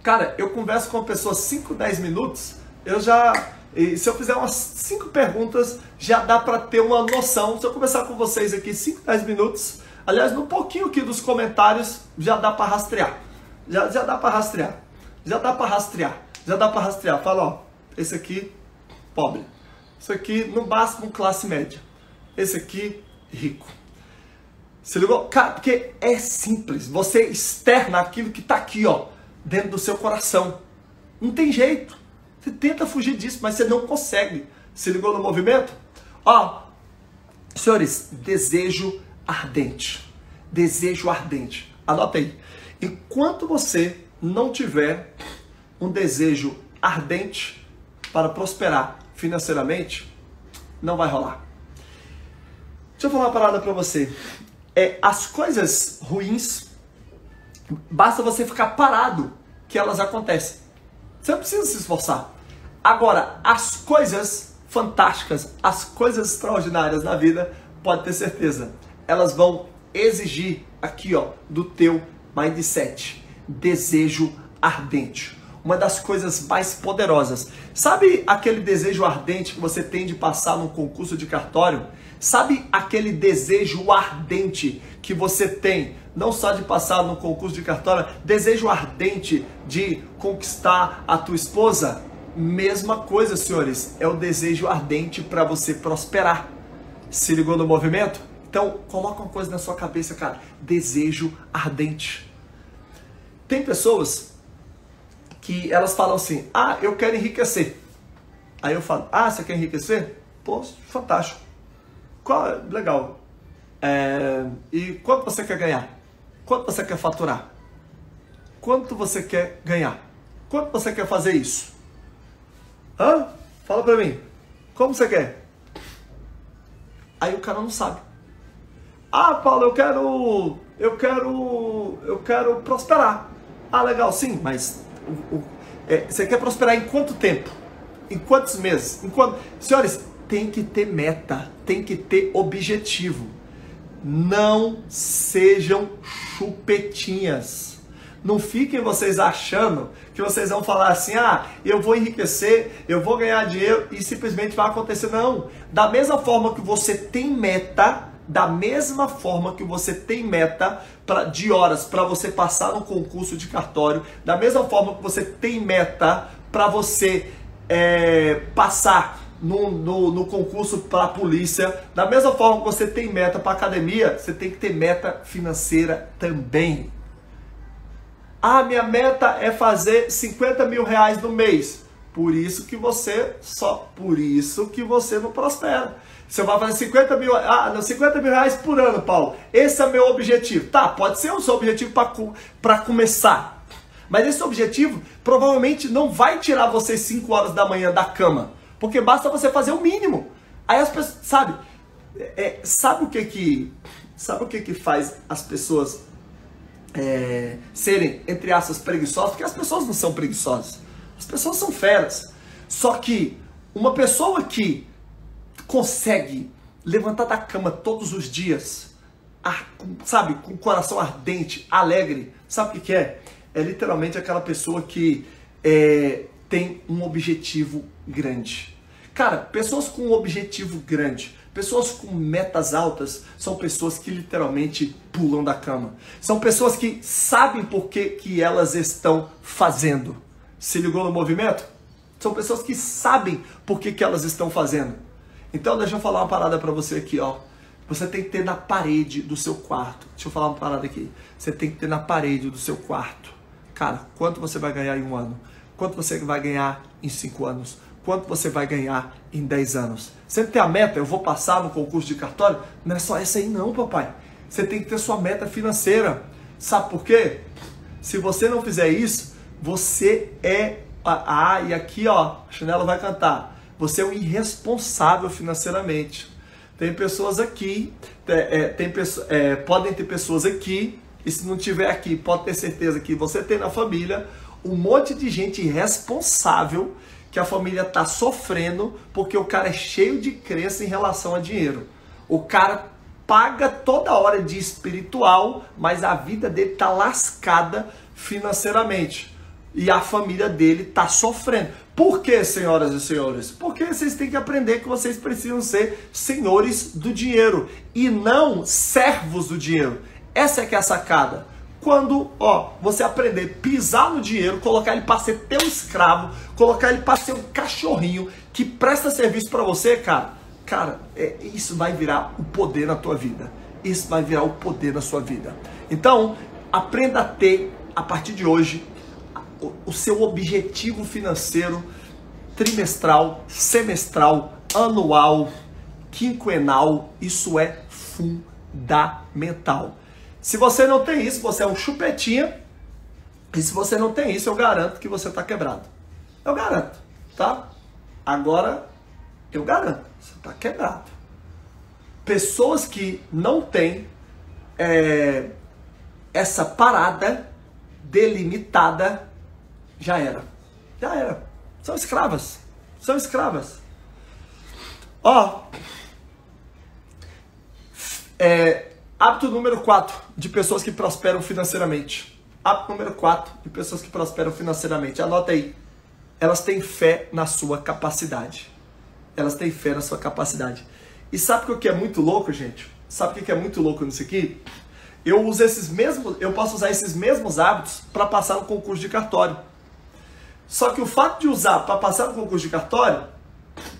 Cara, eu converso com uma pessoa 5, 10 minutos, eu já se eu fizer umas 5 perguntas, já dá para ter uma noção. Se eu conversar com vocês aqui 5, 10 minutos, aliás, no pouquinho aqui dos comentários, já dá para rastrear. Já, já dá para rastrear. Já dá para rastrear. Já dá para rastrear. Fala, ó, esse aqui, pobre. Esse aqui, no máximo, classe média. Esse aqui, rico. Se ligou? Cara, porque é simples. Você externa aquilo que está aqui, ó, dentro do seu coração. Não tem jeito. Você tenta fugir disso, mas você não consegue. Se ligou no movimento? Ó, senhores, desejo ardente. Desejo ardente. Anota aí. Enquanto você não tiver um desejo ardente para prosperar financeiramente, não vai rolar. Deixa eu falar uma parada para você. É, as coisas ruins, basta você ficar parado que elas acontecem. Você não precisa se esforçar. Agora, as coisas fantásticas, as coisas extraordinárias na vida, pode ter certeza, elas vão exigir aqui, ó, do teu mindset, desejo ardente. Uma das coisas mais poderosas. Sabe aquele desejo ardente que você tem de passar num concurso de cartório? Sabe aquele desejo ardente que você tem, não só de passar no concurso de cartório, desejo ardente de conquistar a tua esposa? Mesma coisa, senhores, é o desejo ardente para você prosperar. Se ligou no movimento? Então, coloca uma coisa na sua cabeça, cara. Desejo ardente. Tem pessoas que elas falam assim: "Ah, eu quero enriquecer". Aí eu falo: "Ah, você quer enriquecer? Pô, fantástico. Qual, legal. É, e quanto você quer ganhar? Quanto você quer faturar? Quanto você quer ganhar? Quanto você quer fazer isso? Hã? Fala pra mim. Como você quer? Aí o cara não sabe. Ah, Paulo, eu quero. Eu quero. Eu quero prosperar. Ah, legal, sim, mas. O, o, é, você quer prosperar em quanto tempo? Em quantos meses? Em quanto... Senhores, tem que ter meta, tem que ter objetivo. Não sejam chupetinhas. Não fiquem vocês achando que vocês vão falar assim: ah, eu vou enriquecer, eu vou ganhar dinheiro e simplesmente vai acontecer. Não. Da mesma forma que você tem meta, da mesma forma que você tem meta pra, de horas para você passar no concurso de cartório, da mesma forma que você tem meta para você é, passar no, no, no concurso para a polícia, da mesma forma que você tem meta para academia, você tem que ter meta financeira também. Ah, minha meta é fazer 50 mil reais no mês. Por isso que você só, por isso que você não prospera. Você vai fazer 50 mil, ah, não, 50 mil reais por ano, Paulo. Esse é meu objetivo. Tá, pode ser o seu objetivo para começar. Mas esse objetivo provavelmente não vai tirar você 5 horas da manhã da cama. Porque basta você fazer o mínimo. Aí as pessoas, sabe? É, sabe o que que, sabe o que que faz as pessoas é, serem, entre aspas, preguiçosas, porque as pessoas não são preguiçosas. As pessoas são feras. Só que uma pessoa que consegue levantar da cama todos os dias, sabe, com o coração ardente, alegre, sabe o que, é? É literalmente aquela pessoa que é, tem um objetivo grande. Cara, pessoas com um objetivo grande, Pessoas com metas altas são pessoas que literalmente pulam da cama. São pessoas que sabem por que, que elas estão fazendo. Se ligou no movimento? São pessoas que sabem por que, que elas estão fazendo. Então deixa eu falar uma parada para você aqui, ó. Você tem que ter na parede do seu quarto. Deixa eu falar uma parada aqui. Você tem que ter na parede do seu quarto. Cara, quanto você vai ganhar em um ano? Quanto você vai ganhar em cinco anos? quanto você vai ganhar em 10 anos. Você tem a meta, eu vou passar no concurso de cartório? Não é só essa aí não, papai. Você tem que ter sua meta financeira. Sabe por quê? Se você não fizer isso, você é ah, e aqui ó, a Chanela vai cantar. Você é um irresponsável financeiramente. Tem pessoas aqui, é, é, tem é, podem ter pessoas aqui, e se não tiver aqui, pode ter certeza que você tem na família um monte de gente irresponsável que a família está sofrendo porque o cara é cheio de crença em relação a dinheiro. O cara paga toda hora de espiritual, mas a vida dele está lascada financeiramente e a família dele está sofrendo. Por que, senhoras e senhores? Porque vocês têm que aprender que vocês precisam ser senhores do dinheiro e não servos do dinheiro. Essa é que é a sacada. Quando, ó, você aprender a pisar no dinheiro, colocar ele para ser teu escravo, colocar ele para ser um cachorrinho que presta serviço para você, cara, cara, é, isso vai virar o poder na tua vida. Isso vai virar o poder na sua vida. Então, aprenda a ter, a partir de hoje, o seu objetivo financeiro trimestral, semestral, anual, quinquenal, isso é fundamental. Se você não tem isso, você é um chupetinha. E se você não tem isso, eu garanto que você está quebrado. Eu garanto, tá? Agora, eu garanto, você está quebrado. Pessoas que não têm é, essa parada delimitada já era. Já era. São escravas. São escravas. Ó. É, hábito número 4 de pessoas que prosperam financeiramente. Hábito número 4 de pessoas que prosperam financeiramente. Anota aí. Elas têm fé na sua capacidade. Elas têm fé na sua capacidade. E sabe o que é muito louco, gente? Sabe o que é muito louco nisso aqui? Eu uso esses mesmos, eu posso usar esses mesmos hábitos para passar no concurso de cartório. Só que o fato de usar para passar no concurso de cartório,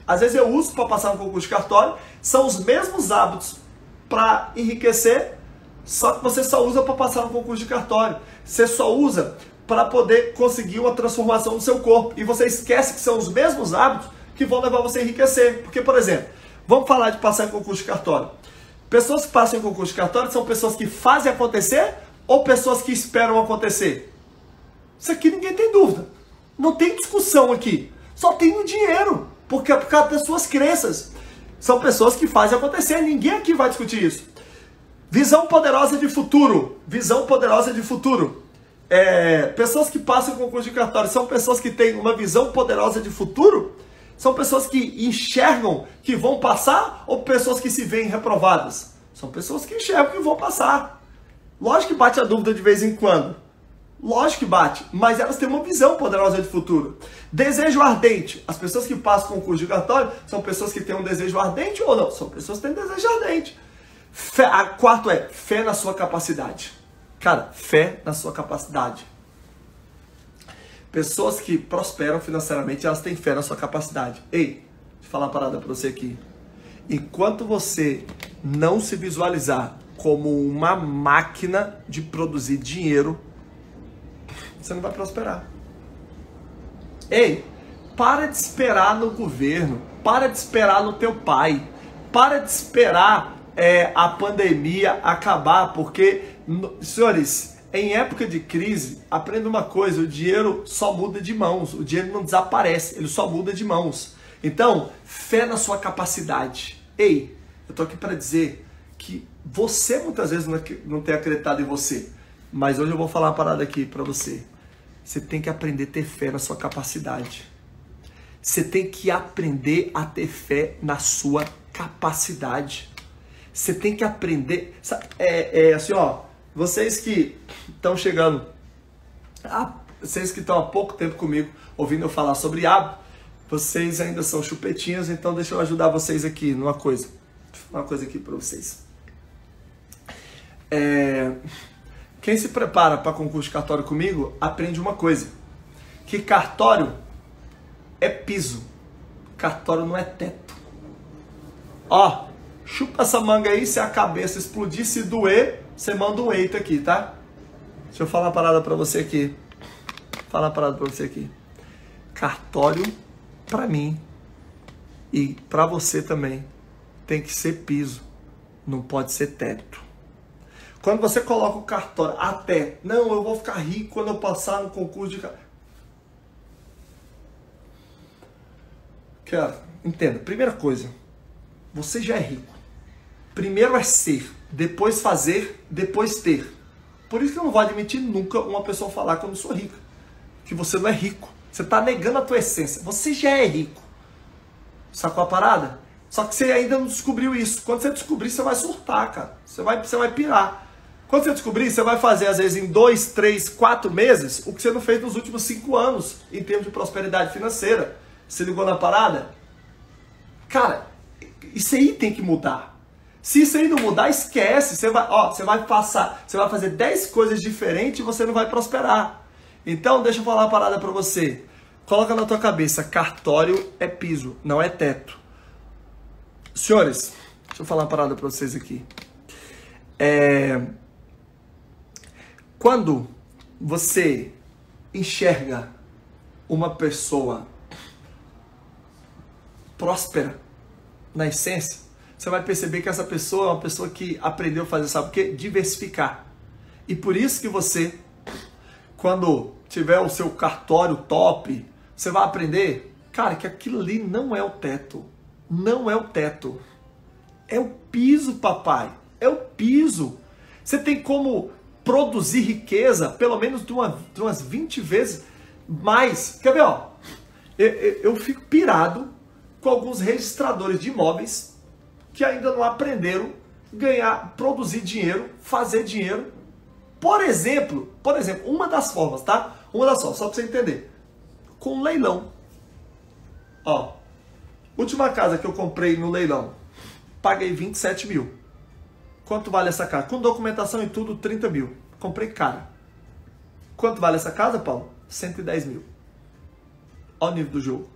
às vezes eu uso para passar no concurso de cartório, são os mesmos hábitos para enriquecer, só que você só usa para passar no concurso de cartório. Você só usa para poder conseguir uma transformação no seu corpo. E você esquece que são os mesmos hábitos que vão levar você a enriquecer. Porque, por exemplo, vamos falar de passar em concurso de cartório. Pessoas que passam em concurso de cartório são pessoas que fazem acontecer ou pessoas que esperam acontecer? Isso aqui ninguém tem dúvida. Não tem discussão aqui. Só tem o dinheiro. Porque é por causa das suas crenças. São pessoas que fazem acontecer. Ninguém aqui vai discutir isso. Visão poderosa de futuro. Visão poderosa de futuro. É, pessoas que passam o concurso de cartório são pessoas que têm uma visão poderosa de futuro? São pessoas que enxergam que vão passar ou pessoas que se veem reprovadas? São pessoas que enxergam que vão passar. Lógico que bate a dúvida de vez em quando. Lógico que bate, mas elas têm uma visão poderosa de futuro. Desejo ardente. As pessoas que passam concurso de cartório são pessoas que têm um desejo ardente ou não? São pessoas que têm desejo ardente. Fé, a quarto é fé na sua capacidade. Cara, fé na sua capacidade. Pessoas que prosperam financeiramente, elas têm fé na sua capacidade. Ei, eu falar uma parada para você aqui. Enquanto você não se visualizar como uma máquina de produzir dinheiro, você não vai prosperar. Ei, para de esperar no governo, para de esperar no teu pai, para de esperar é, a pandemia acabar, porque, senhores, em época de crise, aprenda uma coisa: o dinheiro só muda de mãos, o dinheiro não desaparece, ele só muda de mãos. Então, fé na sua capacidade. Ei, eu tô aqui para dizer que você muitas vezes não tem acreditado em você, mas hoje eu vou falar uma parada aqui para você. Você tem que aprender a ter fé na sua capacidade. Você tem que aprender a ter fé na sua capacidade. Você tem que aprender. É, é assim, ó. Vocês que estão chegando, vocês que estão há pouco tempo comigo ouvindo eu falar sobre hábito, vocês ainda são chupetinhos, então deixa eu ajudar vocês aqui numa coisa. Uma coisa aqui para vocês. É, quem se prepara para concurso de cartório comigo aprende uma coisa: que cartório é piso, cartório não é teto. Ó, chupa essa manga aí, se a cabeça explodir, se doer, você manda um eito aqui, tá? Deixa eu falar uma parada para você aqui. Falar uma parada para você aqui. Cartório para mim e para você também, tem que ser piso, não pode ser teto. Quando você coloca o cartório até, não, eu vou ficar rico quando eu passar no concurso de. Cara, entenda. Primeira coisa, você já é rico. Primeiro é ser, depois fazer, depois ter. Por isso que eu não vou admitir nunca uma pessoa falar que eu não sou rica. Que você não é rico. Você está negando a tua essência. Você já é rico. Sacou a parada? Só que você ainda não descobriu isso. Quando você descobrir, você vai surtar, cara. Você vai, você vai pirar. Quando você descobrir, você vai fazer, às vezes, em dois, três, quatro meses, o que você não fez nos últimos cinco anos, em termos de prosperidade financeira. Se ligou na parada? Cara, isso aí tem que mudar. Se isso aí não mudar, esquece. Você vai, ó, você vai passar, você vai fazer dez coisas diferentes e você não vai prosperar. Então, deixa eu falar uma parada para você. Coloca na tua cabeça, cartório é piso, não é teto. Senhores, deixa eu falar uma parada para vocês aqui. É, quando você enxerga uma pessoa próspera na essência, você vai perceber que essa pessoa é uma pessoa que aprendeu a fazer, sabe o quê? Diversificar. E por isso que você, quando tiver o seu cartório top, você vai aprender, cara, que aquilo ali não é o teto. Não é o teto. É o piso, papai. É o piso. Você tem como produzir riqueza pelo menos de, uma, de umas 20 vezes mais. Quer ver, ó? Eu, eu, eu fico pirado com alguns registradores de imóveis que ainda não aprenderam ganhar, produzir dinheiro, fazer dinheiro. Por exemplo, por exemplo, uma das formas, tá? Uma das formas, só para você entender. Com leilão. Ó, última casa que eu comprei no leilão, paguei 27 mil. Quanto vale essa casa? Com documentação e tudo, 30 mil. Comprei cara. Quanto vale essa casa, Paulo? 110 mil. Olha o nível do jogo.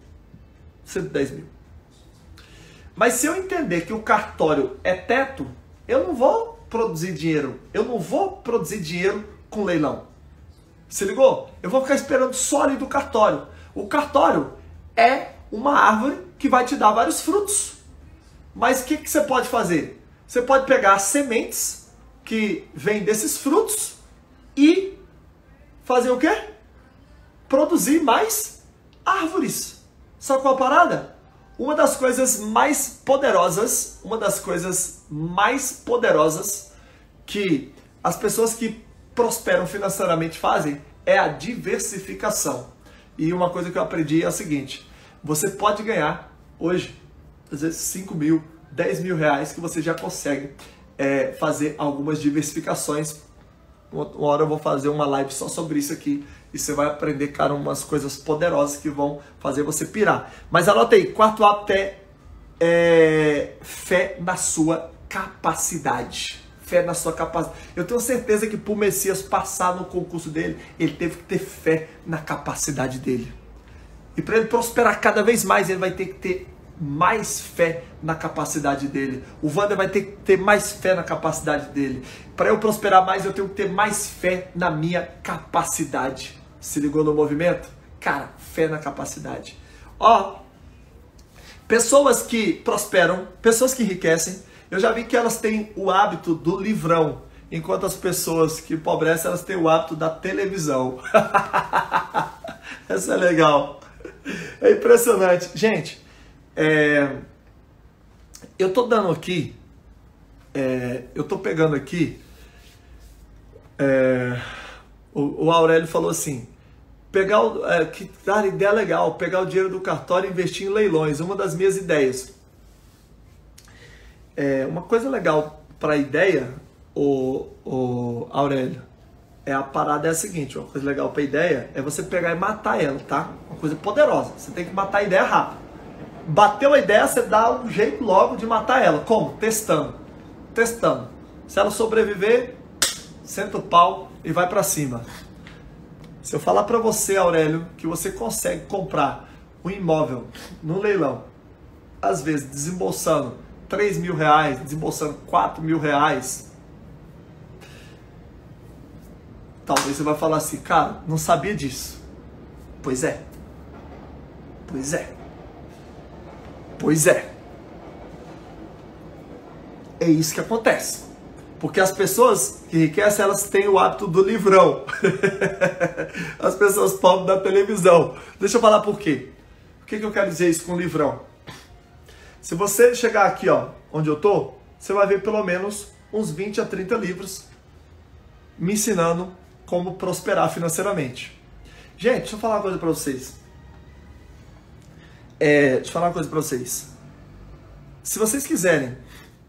110 mil. Mas se eu entender que o cartório é teto, eu não vou produzir dinheiro. Eu não vou produzir dinheiro com leilão. Se ligou? Eu vou ficar esperando só ali do cartório. O cartório é uma árvore que vai te dar vários frutos. Mas o que, que você pode fazer? Você pode pegar sementes que vêm desses frutos e fazer o quê? Produzir mais árvores. Sabe qual a parada? Uma das coisas mais poderosas, uma das coisas mais poderosas que as pessoas que prosperam financeiramente fazem é a diversificação. E uma coisa que eu aprendi é a seguinte: você pode ganhar hoje, às vezes 5 mil, 10 mil reais que você já consegue é, fazer algumas diversificações. Uma hora eu vou fazer uma live só sobre isso aqui e você vai aprender, cara, umas coisas poderosas que vão fazer você pirar. Mas anota aí, quarto hábito é, é fé na sua capacidade. Fé na sua capacidade. Eu tenho certeza que para Messias passar no concurso dele, ele teve que ter fé na capacidade dele. E para ele prosperar cada vez mais, ele vai ter que ter mais fé na capacidade dele. O Wander vai ter que ter mais fé na capacidade dele. Para eu prosperar mais, eu tenho que ter mais fé na minha capacidade. Se ligou no movimento? Cara, fé na capacidade. Ó, pessoas que prosperam, pessoas que enriquecem, eu já vi que elas têm o hábito do livrão, enquanto as pessoas que empobrecem, elas têm o hábito da televisão. [laughs] Essa é legal. É impressionante. Gente, é, eu tô dando aqui, é, eu tô pegando aqui, é, o, o, Aurélio falou assim, pegar o, é, que cara, ideia legal, pegar o dinheiro do cartório e investir em leilões, uma das minhas ideias. É, uma coisa legal para ideia, o, o Aurélio, é a parada é a seguinte, uma coisa legal para ideia é você pegar e matar ela, tá? Uma coisa poderosa. Você tem que matar a ideia rápido. Bateu a ideia, você dá um jeito logo de matar ela. Como? Testando. Testando. Se ela sobreviver, senta o pau e vai para cima. Se eu falar para você, Aurélio, que você consegue comprar um imóvel no leilão, às vezes desembolsando 3 mil reais, desembolsando 4 mil reais, talvez você vai falar assim, cara, não sabia disso. Pois é. Pois é. Pois é. É isso que acontece. Porque as pessoas que enriquecem, elas têm o hábito do livrão. [laughs] as pessoas pobres da televisão. Deixa eu falar por quê. O que, que eu quero dizer isso com livrão? Se você chegar aqui, ó, onde eu tô, você vai ver pelo menos uns 20 a 30 livros me ensinando como prosperar financeiramente. Gente, deixa eu falar uma coisa para vocês. É, deixa eu falar uma coisa para vocês. Se vocês quiserem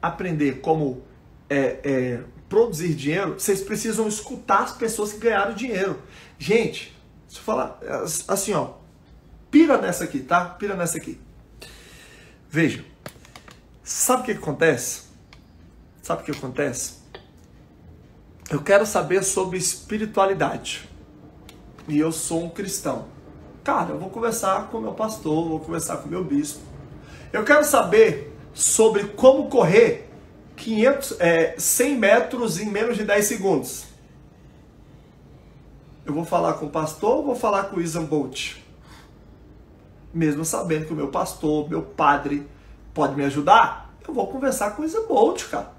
aprender como é, é, produzir dinheiro, vocês precisam escutar as pessoas que ganharam dinheiro. Gente, deixa eu falar assim, ó. Pira nessa aqui, tá? Pira nessa aqui. Veja. Sabe o que acontece? Sabe o que acontece? Eu quero saber sobre espiritualidade. E eu sou um cristão. Cara, eu vou conversar com meu pastor, vou conversar com meu bispo. Eu quero saber sobre como correr 500, é, 100 metros em menos de 10 segundos. Eu vou falar com o pastor ou vou falar com o Isan Bolt? Mesmo sabendo que o meu pastor, meu padre, pode me ajudar, eu vou conversar com o Isan Bolt, cara.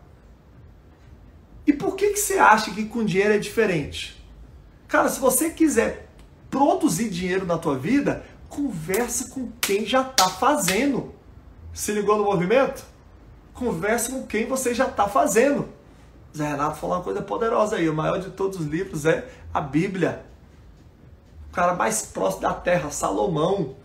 E por que, que você acha que com dinheiro é diferente? Cara, se você quiser produzir dinheiro na tua vida, conversa com quem já está fazendo. Se ligou no movimento? converse com quem você já está fazendo. Zé Renato falou uma coisa poderosa aí. O maior de todos os livros é a Bíblia. O cara mais próximo da terra, Salomão.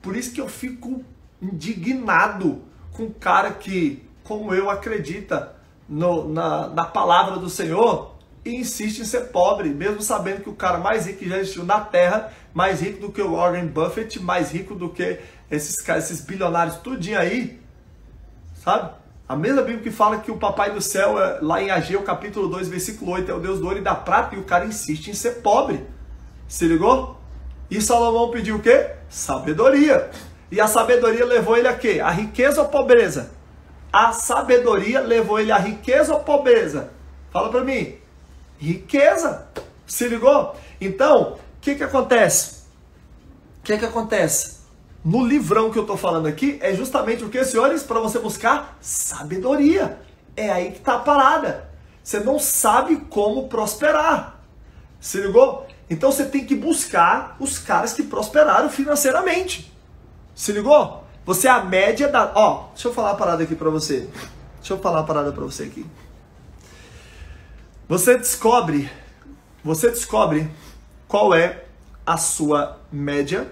Por isso que eu fico indignado com um cara que, como eu, acredita no, na, na palavra do Senhor e insiste em ser pobre, mesmo sabendo que o cara mais rico que já existiu na terra, mais rico do que o Warren Buffett, mais rico do que esses, esses bilionários tudinho aí, sabe? A mesma Bíblia que fala que o Papai do Céu, é, lá em Ageu, capítulo 2, versículo 8, é o Deus do ouro e da prata, e o cara insiste em ser pobre. Se ligou? E Salomão pediu o quê? Sabedoria. E a sabedoria levou ele a quê? A riqueza ou pobreza? A sabedoria levou ele a riqueza ou pobreza? Fala para mim. Riqueza. Se ligou? Então, o que que acontece? O que que acontece? no livrão que eu estou falando aqui é justamente o que, senhores? Para você buscar sabedoria. É aí que está a parada. Você não sabe como prosperar. Se ligou? Então você tem que buscar os caras que prosperaram financeiramente. Se ligou? Você é a média da. Ó, deixa eu falar uma parada aqui para você. Deixa eu falar uma parada para você aqui. Você descobre, você descobre qual é a sua média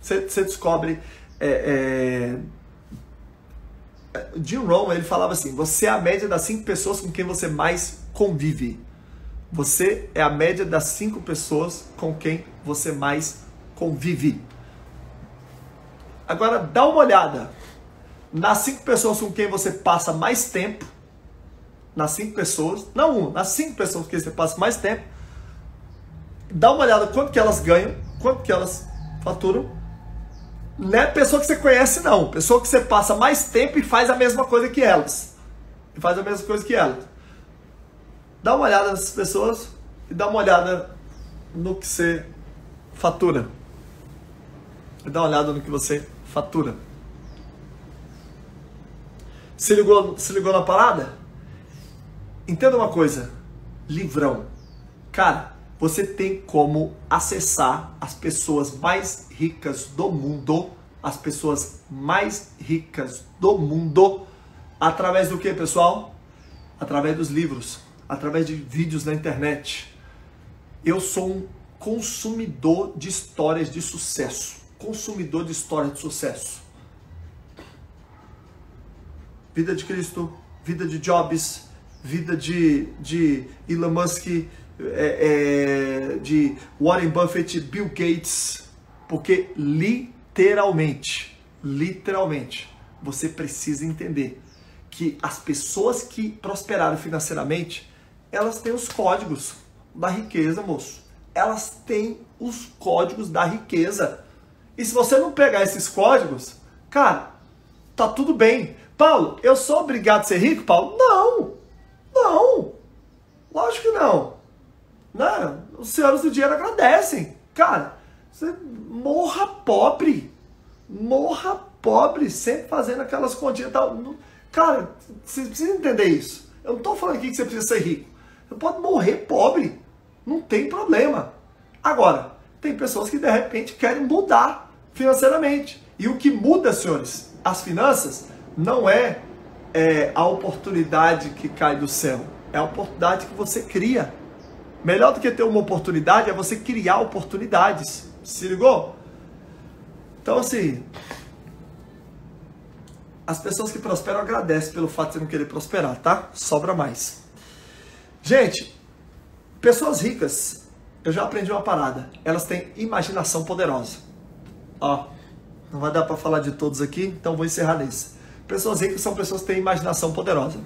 você, você descobre. É, é, Jim Rohn, ele falava assim: você é a média das cinco pessoas com quem você mais convive. Você é a média das cinco pessoas com quem você mais convive. Agora dá uma olhada nas cinco pessoas com quem você passa mais tempo. Nas cinco pessoas, não um, nas cinco pessoas quem você passa mais tempo. Dá uma olhada quanto que elas ganham, quanto que elas faturam não é pessoa que você conhece, não. Pessoa que você passa mais tempo e faz a mesma coisa que elas. E faz a mesma coisa que elas. Dá uma olhada nessas pessoas e dá uma olhada no que você fatura. E dá uma olhada no que você fatura. Se ligou, se ligou na parada? Entenda uma coisa. Livrão. Cara, você tem como acessar as pessoas mais ricas do mundo, as pessoas mais ricas do mundo, através do que, pessoal? Através dos livros, através de vídeos na internet. Eu sou um consumidor de histórias de sucesso. Consumidor de histórias de sucesso. Vida de Cristo, vida de Jobs, vida de, de Elon Musk, é, é, de Warren Buffett, Bill Gates, porque literalmente, literalmente, você precisa entender que as pessoas que prosperaram financeiramente, elas têm os códigos da riqueza, moço. Elas têm os códigos da riqueza. E se você não pegar esses códigos, cara, tá tudo bem. Paulo, eu sou obrigado a ser rico, Paulo? Não! Não! Lógico que não. Né? Os senhores do dinheiro agradecem. Cara, você morra pobre. Morra pobre, sempre fazendo aquelas continhas e tal. Cara, você precisa entender isso. Eu não estou falando aqui que você precisa ser rico. Você pode morrer pobre. Não tem problema. Agora, tem pessoas que de repente querem mudar financeiramente. E o que muda, senhores, as finanças, não é, é a oportunidade que cai do céu. É a oportunidade que você cria. Melhor do que ter uma oportunidade é você criar oportunidades. Se ligou? Então, assim, as pessoas que prosperam agradecem pelo fato de não querer prosperar, tá? Sobra mais. Gente, pessoas ricas, eu já aprendi uma parada. Elas têm imaginação poderosa. Ó, não vai dar para falar de todos aqui, então vou encerrar nesse. Pessoas ricas são pessoas que têm imaginação poderosa.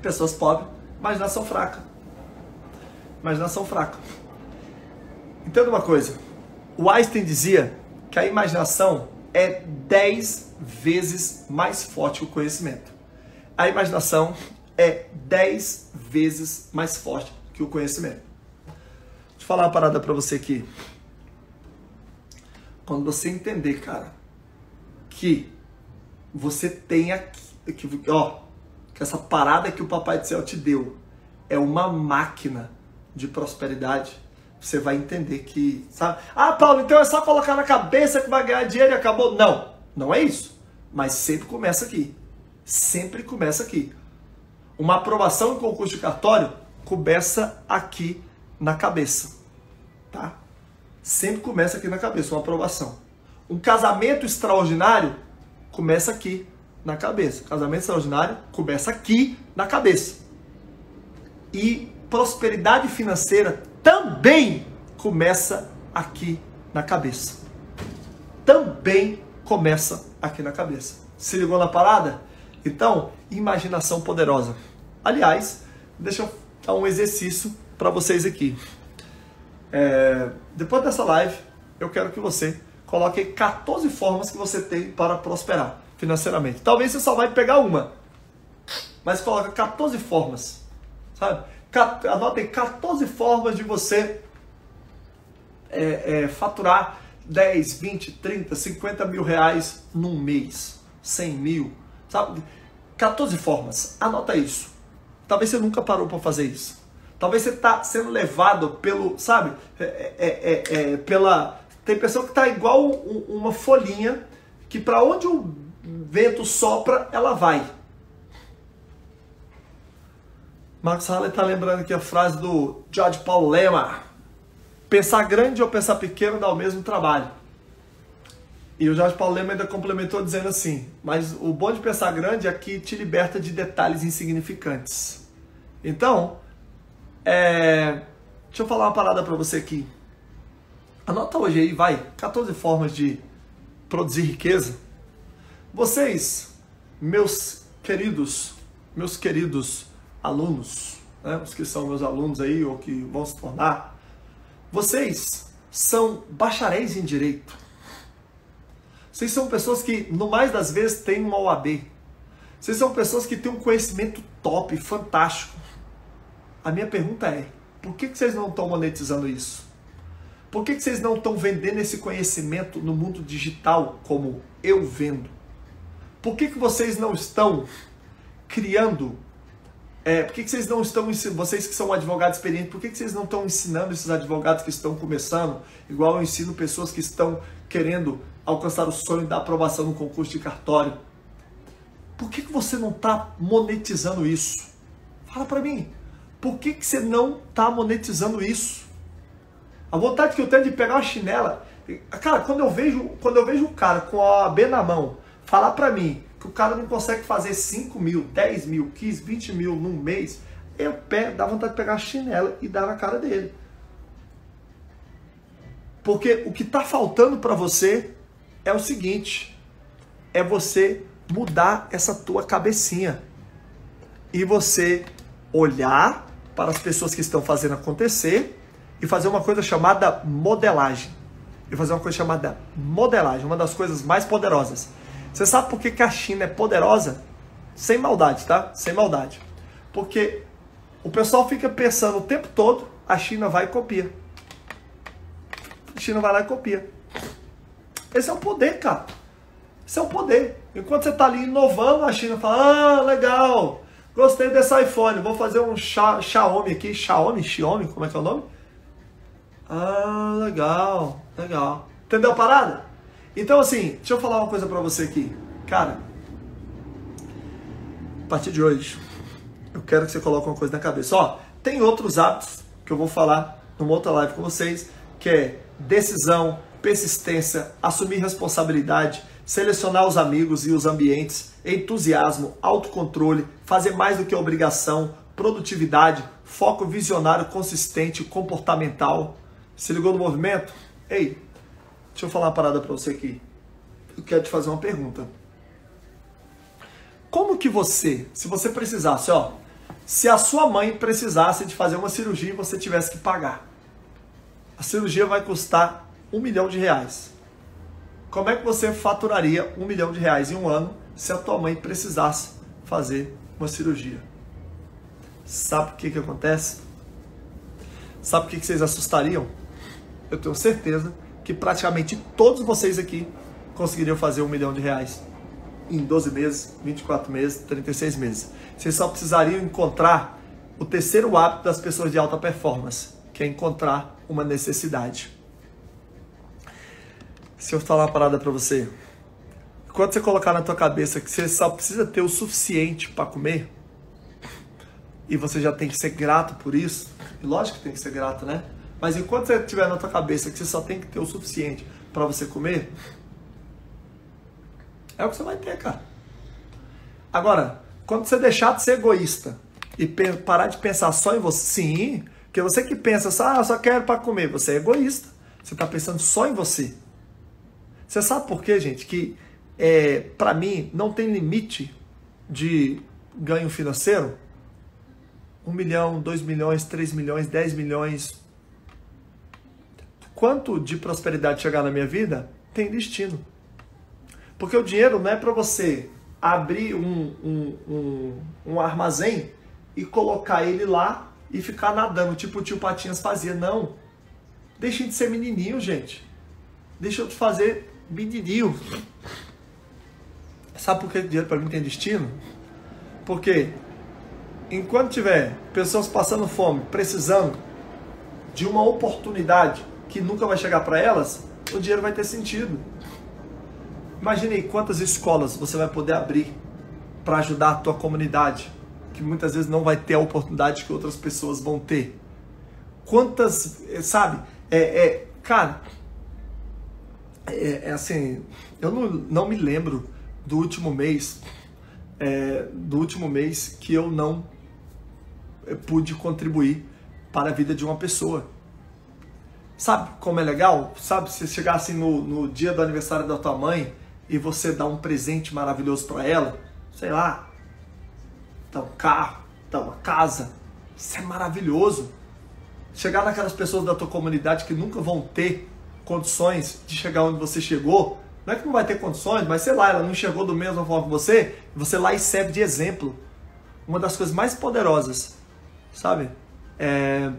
Pessoas pobres, imaginação fraca. Imaginação fraca. Entenda uma coisa. O Einstein dizia que a imaginação é 10 vezes mais forte que o conhecimento. A imaginação é 10 vezes mais forte que o conhecimento. Deixa eu falar uma parada para você aqui. Quando você entender, cara, que você tem aqui, que, ó, que essa parada que o Papai do Céu te deu é uma máquina de prosperidade, você vai entender que, sabe? Ah, Paulo, então é só colocar na cabeça que vai ganhar dinheiro e acabou. Não, não é isso. Mas sempre começa aqui. Sempre começa aqui. Uma aprovação em concurso de cartório começa aqui na cabeça, tá? Sempre começa aqui na cabeça, uma aprovação. Um casamento extraordinário começa aqui na cabeça. Casamento extraordinário começa aqui na cabeça. E prosperidade financeira também começa aqui na cabeça. Também começa aqui na cabeça. Se ligou na parada? Então, imaginação poderosa. Aliás, deixa eu dar um exercício para vocês aqui. É, depois dessa live, eu quero que você coloque 14 formas que você tem para prosperar financeiramente. Talvez você só vai pegar uma, mas coloca 14 formas, sabe? Anotem 14 formas de você é, é, faturar 10, 20, 30, 50 mil reais num mês, 100 mil, sabe? 14 formas. Anota isso. Talvez você nunca parou para fazer isso. Talvez você está sendo levado pelo, sabe? É, é, é, é pela. Tem pessoa que está igual uma folhinha que para onde o vento sopra, ela vai. Marcos Haller está lembrando aqui a frase do George Paul Lema. Pensar grande ou pensar pequeno dá o mesmo trabalho. E o Jorge Paulo Lema ainda complementou dizendo assim: Mas o bom de pensar grande é que te liberta de detalhes insignificantes. Então, é... deixa eu falar uma parada para você aqui. Anota hoje aí, vai, 14 formas de produzir riqueza. Vocês, meus queridos, meus queridos alunos, né, os que são meus alunos aí ou que vão se tornar, vocês são bacharéis em direito vocês são pessoas que, no mais das vezes, têm uma OAB. Vocês são pessoas que têm um conhecimento top, fantástico. A minha pergunta é: por que, vocês não estão monetizando isso? Por que, que vocês não estão vendendo esse conhecimento no mundo digital como eu vendo? Por que, que vocês não estão criando é, por que, que vocês não estão vocês que são advogados experientes, por que, que vocês não estão ensinando esses advogados que estão começando, igual eu ensino pessoas que estão querendo alcançar o sonho da aprovação no concurso de cartório? Por que, que você não está monetizando isso? Fala para mim, por que, que você não está monetizando isso? A vontade que eu tenho de pegar uma chinela, cara, quando eu vejo, quando eu vejo um cara com a AB na mão, falar para mim que o cara não consegue fazer 5 mil, 10 mil, 15, 20 mil num mês, eu pego, dá vontade de pegar a chinela e dar na cara dele. Porque o que está faltando para você é o seguinte: é você mudar essa tua cabecinha e você olhar para as pessoas que estão fazendo acontecer e fazer uma coisa chamada modelagem. E fazer uma coisa chamada modelagem, uma das coisas mais poderosas. Você sabe por que, a China é poderosa? Sem maldade, tá? Sem maldade. Porque o pessoal fica pensando o tempo todo, a China vai e copia. A China vai lá e copia. Esse é o poder, cara. Isso é o poder. Enquanto você está ali inovando, a China fala: ah, legal, gostei desse iPhone, vou fazer um Xiaomi aqui. Xiaomi? Xiaomi? Como é que é o nome? Ah, legal, legal. Entendeu a parada? Então, assim, deixa eu falar uma coisa para você aqui. Cara, a partir de hoje, eu quero que você coloque uma coisa na cabeça. Ó, tem outros hábitos que eu vou falar numa outra live com vocês, que é decisão, persistência, assumir responsabilidade, selecionar os amigos e os ambientes, entusiasmo, autocontrole, fazer mais do que obrigação, produtividade, foco visionário consistente, comportamental. Se ligou no movimento? Ei, deixa eu falar uma parada para você aqui. Eu quero te fazer uma pergunta. Como que você, se você precisasse, ó, se a sua mãe precisasse de fazer uma cirurgia e você tivesse que pagar, a cirurgia vai custar um milhão de reais. Como é que você faturaria um milhão de reais em um ano se a tua mãe precisasse fazer uma cirurgia? Sabe o que, que acontece? Sabe o que, que vocês assustariam? Eu tenho certeza que praticamente todos vocês aqui conseguiriam fazer um milhão de reais em 12 meses, 24 meses, 36 meses. Vocês só precisariam encontrar o terceiro hábito das pessoas de alta performance, que é encontrar uma necessidade. Se eu falar uma parada para você, quando você colocar na tua cabeça que você só precisa ter o suficiente para comer, e você já tem que ser grato por isso, e lógico que tem que ser grato, né? Mas enquanto você tiver na tua cabeça que você só tem que ter o suficiente para você comer, é o que você vai ter, cara. Agora, quando você deixar de ser egoísta e parar de pensar só em você, sim, porque você que pensa só, ah, eu só quero para comer, você é egoísta. Você está pensando só em você. Você sabe por quê, gente? Que é, para mim não tem limite de ganho financeiro. Um milhão, dois milhões, três milhões, dez milhões. Quanto de prosperidade chegar na minha vida, tem destino. Porque o dinheiro não é para você abrir um, um, um, um, armazém e colocar ele lá e ficar nadando, tipo o tio Patinhas fazia. Não. Deixem de ser menininho, gente. Deixa eu te fazer menininho. Sabe por que o dinheiro para mim tem destino? Porque enquanto tiver pessoas passando fome, precisando de uma oportunidade que nunca vai chegar para elas, o dinheiro vai ter sentido. Imagine aí quantas escolas você vai poder abrir para ajudar a tua comunidade, que muitas vezes não vai ter a oportunidade que outras pessoas vão ter. Quantas, eh, sabe? É, é cara, é, é, assim, eu não, não me lembro do último mês, é, do último mês que eu não eh, pude contribuir para a vida de uma pessoa. Sabe como é legal? Sabe, se chegar assim no, no dia do aniversário da tua mãe e você dá um presente maravilhoso para ela, sei lá, dá um carro, dá uma casa, isso é maravilhoso. Chegar naquelas pessoas da tua comunidade que nunca vão ter condições de chegar onde você chegou, não é que não vai ter condições, mas sei lá, ela não chegou do mesmo forma que você, você lá e serve de exemplo. Uma das coisas mais poderosas, sabe? É...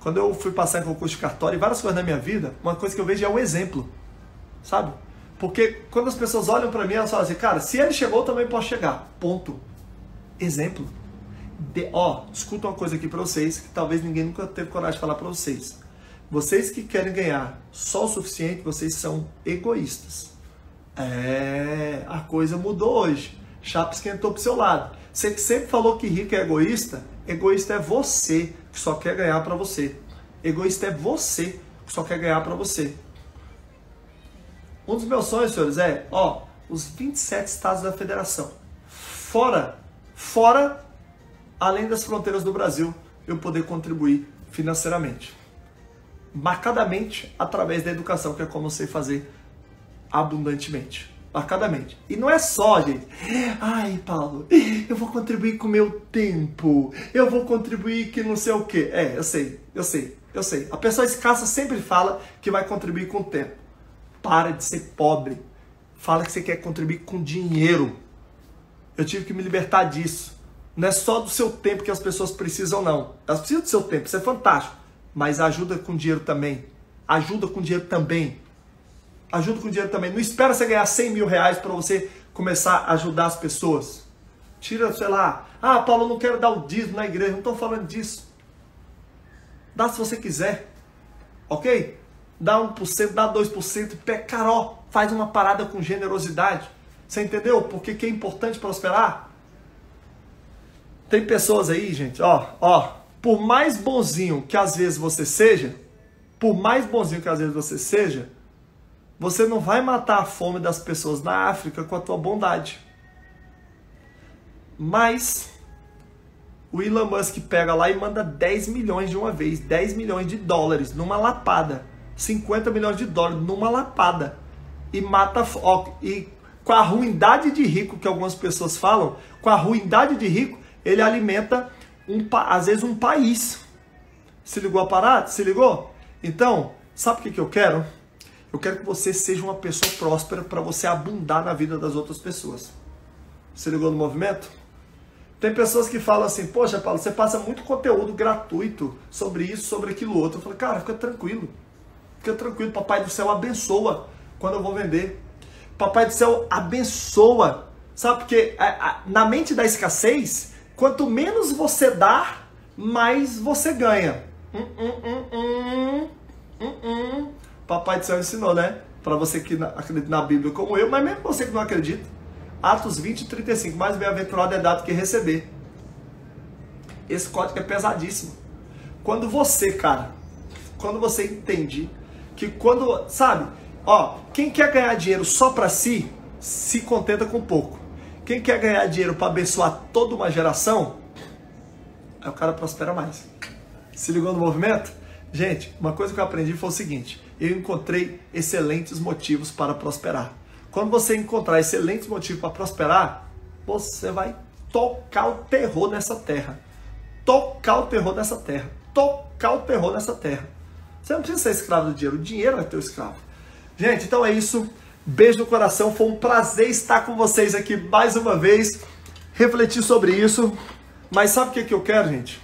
Quando eu fui passar em concurso de cartório e várias coisas na minha vida, uma coisa que eu vejo é um exemplo, sabe? Porque quando as pessoas olham para mim, elas falam assim, cara, se ele chegou, eu também posso chegar. Ponto. Exemplo. De, ó, escuta uma coisa aqui para vocês que talvez ninguém nunca teve coragem de falar para vocês. Vocês que querem ganhar só o suficiente, vocês são egoístas. É, a coisa mudou hoje. Chapa esquentou pro seu lado. Você que sempre falou que rico é egoísta, egoísta é você que só quer ganhar para você. Egoísta é você que só quer ganhar para você. Um dos meus sonhos, senhores, é, ó, os 27 estados da federação. Fora, fora, além das fronteiras do Brasil, eu poder contribuir financeiramente. Marcadamente através da educação, que é como eu sei fazer abundantemente. Marcadamente. E não é só, gente. Ai, Paulo, eu vou contribuir com o meu tempo. Eu vou contribuir que não sei o quê. É, eu sei, eu sei, eu sei. A pessoa escassa sempre fala que vai contribuir com o tempo. Para de ser pobre. Fala que você quer contribuir com dinheiro. Eu tive que me libertar disso. Não é só do seu tempo que as pessoas precisam, não. Elas precisam do seu tempo, isso é fantástico. Mas ajuda com dinheiro também. Ajuda com dinheiro também. Ajuda com dinheiro também. Não espera você ganhar 100 mil reais para você começar a ajudar as pessoas. Tira, sei lá. Ah, Paulo, não quero dar o dízimo na igreja. Não estou falando disso. Dá se você quiser. Ok? Dá 1%, dá 2%. Pé caró. Faz uma parada com generosidade. Você entendeu? Porque que é importante prosperar? Tem pessoas aí, gente, ó, ó, por mais bonzinho que às vezes você seja, por mais bonzinho que às vezes você seja, você não vai matar a fome das pessoas na África com a tua bondade. Mas o Elon Musk pega lá e manda 10 milhões de uma vez, 10 milhões de dólares numa lapada, 50 milhões de dólares numa lapada e mata ó, e com a ruindade de rico que algumas pessoas falam, com a ruindade de rico, ele alimenta um às vezes um país. Se ligou a parada? Se ligou? Então, sabe o que, que eu quero? Eu quero que você seja uma pessoa próspera para você abundar na vida das outras pessoas. Se ligou no movimento? Tem pessoas que falam assim, poxa, Paulo, você passa muito conteúdo gratuito sobre isso, sobre aquilo outro. Eu falo, cara, fica tranquilo. Fica tranquilo, Papai do Céu abençoa quando eu vou vender. Papai do Céu abençoa. Sabe, porque na mente da escassez, quanto menos você dá, mais você ganha. Hum, hum, hum, hum, hum. Papai do Céu ensinou, né? Para você que acredita na Bíblia como eu, mas mesmo você que não acredita. Atos 20 e 35. Mais bem-aventurado é dado que receber. Esse código é pesadíssimo. Quando você, cara, quando você entende que quando, sabe, ó, quem quer ganhar dinheiro só para si, se contenta com pouco. Quem quer ganhar dinheiro para abençoar toda uma geração, aí o cara prospera mais. Se ligou no movimento? Gente, uma coisa que eu aprendi foi o seguinte: eu encontrei excelentes motivos para prosperar. Quando você encontrar excelentes motivos para prosperar, você vai tocar o terror nessa terra. Tocar o terror nessa terra. Tocar o terror nessa terra. Você não precisa ser escravo do dinheiro, o dinheiro é teu escravo. Gente, então é isso. Beijo no coração. Foi um prazer estar com vocês aqui mais uma vez. Refletir sobre isso. Mas sabe o que, que eu quero, gente?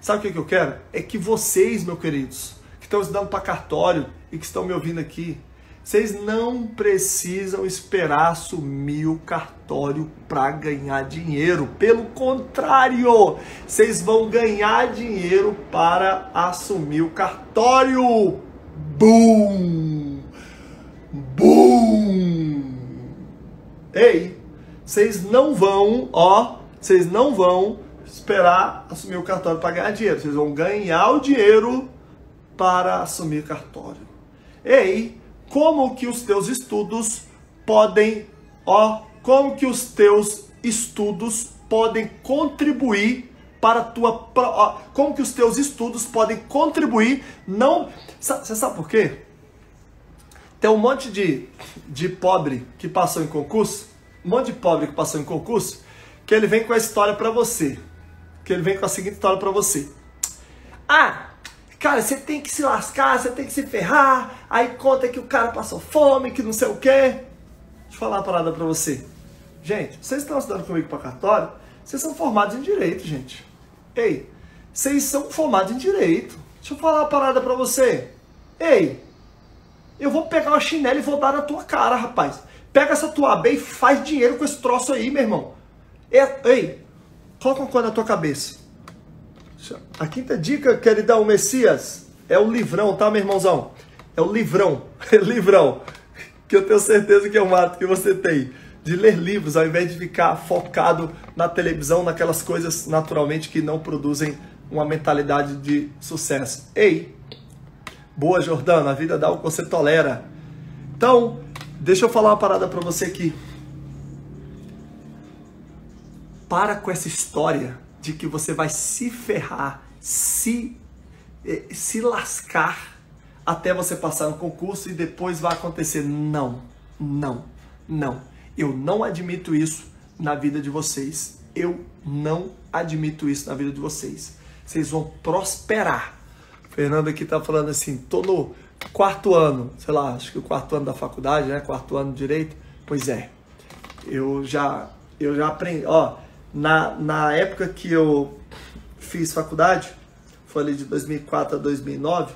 Sabe o que, que eu quero? É que vocês, meus queridos, que estão estudando para cartório e que estão me ouvindo aqui, vocês não precisam esperar assumir o cartório para ganhar dinheiro. Pelo contrário, vocês vão ganhar dinheiro para assumir o cartório. Boom! Boom! Ei, vocês não vão, ó, vocês não vão esperar assumir o cartório para ganhar dinheiro. Vocês vão ganhar o dinheiro para assumir cartório. Ei, como que os teus estudos podem, ó, como que os teus estudos podem contribuir para a tua, ó, como que os teus estudos podem contribuir, não, você sabe por quê? Tem um monte de, de pobre que passou em concurso, um monte de pobre que passou em concurso, que ele vem com a história para você, que ele vem com a seguinte história para você. Ah, Cara, você tem que se lascar, você tem que se ferrar. Aí conta que o cara passou fome, que não sei o quê. Deixa eu falar uma parada pra você. Gente, vocês estão estudando comigo para cartório? Vocês são formados em direito, gente. Ei, vocês são formados em direito. Deixa eu falar uma parada pra você. Ei, eu vou pegar uma chinela e vou dar na tua cara, rapaz. Pega essa tua AB e faz dinheiro com esse troço aí, meu irmão. Ei, coloca uma coisa na tua cabeça. A quinta dica, queridão Messias, é o livrão, tá, meu irmãozão? É o livrão, [laughs] livrão, que eu tenho certeza que é o mato que você tem de ler livros ao invés de ficar focado na televisão, naquelas coisas naturalmente que não produzem uma mentalidade de sucesso. Ei, boa Jordana, a vida dá o que você tolera. Então, deixa eu falar uma parada para você aqui. Para com essa história de que você vai se ferrar, se, eh, se lascar até você passar no concurso e depois vai acontecer. Não, não, não. Eu não admito isso na vida de vocês. Eu não admito isso na vida de vocês. Vocês vão prosperar. O Fernando aqui tá falando assim, tô no quarto ano, sei lá, acho que o quarto ano da faculdade, né? Quarto ano de direito. Pois é. Eu já eu já aprendi, ó, na, na época que eu fiz faculdade, foi ali de 2004 a 2009,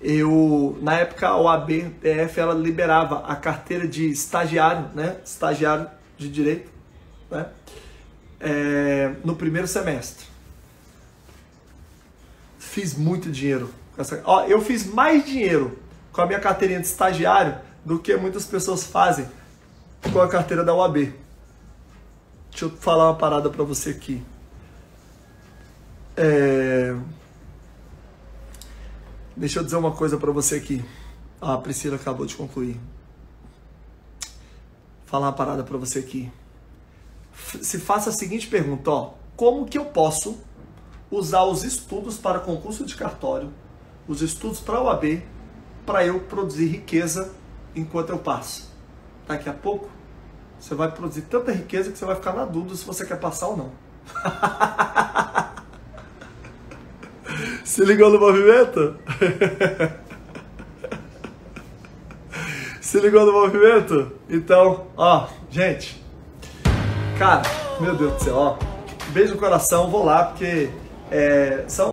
eu na época a OAB-DF ela liberava a carteira de estagiário, né? Estagiário de direito, né? É, no primeiro semestre. Fiz muito dinheiro. Ó, eu fiz mais dinheiro com a minha carteirinha de estagiário do que muitas pessoas fazem com a carteira da OAB. Deixa eu falar uma parada para você aqui. É... Deixa eu dizer uma coisa para você aqui. A Priscila acabou de concluir. Falar uma parada para você aqui. Se faça a seguinte pergunta, ó: como que eu posso usar os estudos para concurso de cartório, os estudos para o AB, para eu produzir riqueza enquanto eu passo? Daqui a pouco você vai produzir tanta riqueza que você vai ficar na dúvida se você quer passar ou não. [laughs] Se ligou no movimento? Se ligou no movimento? Então, ó, gente. Cara, meu Deus do céu, ó. Beijo no coração, vou lá porque é, são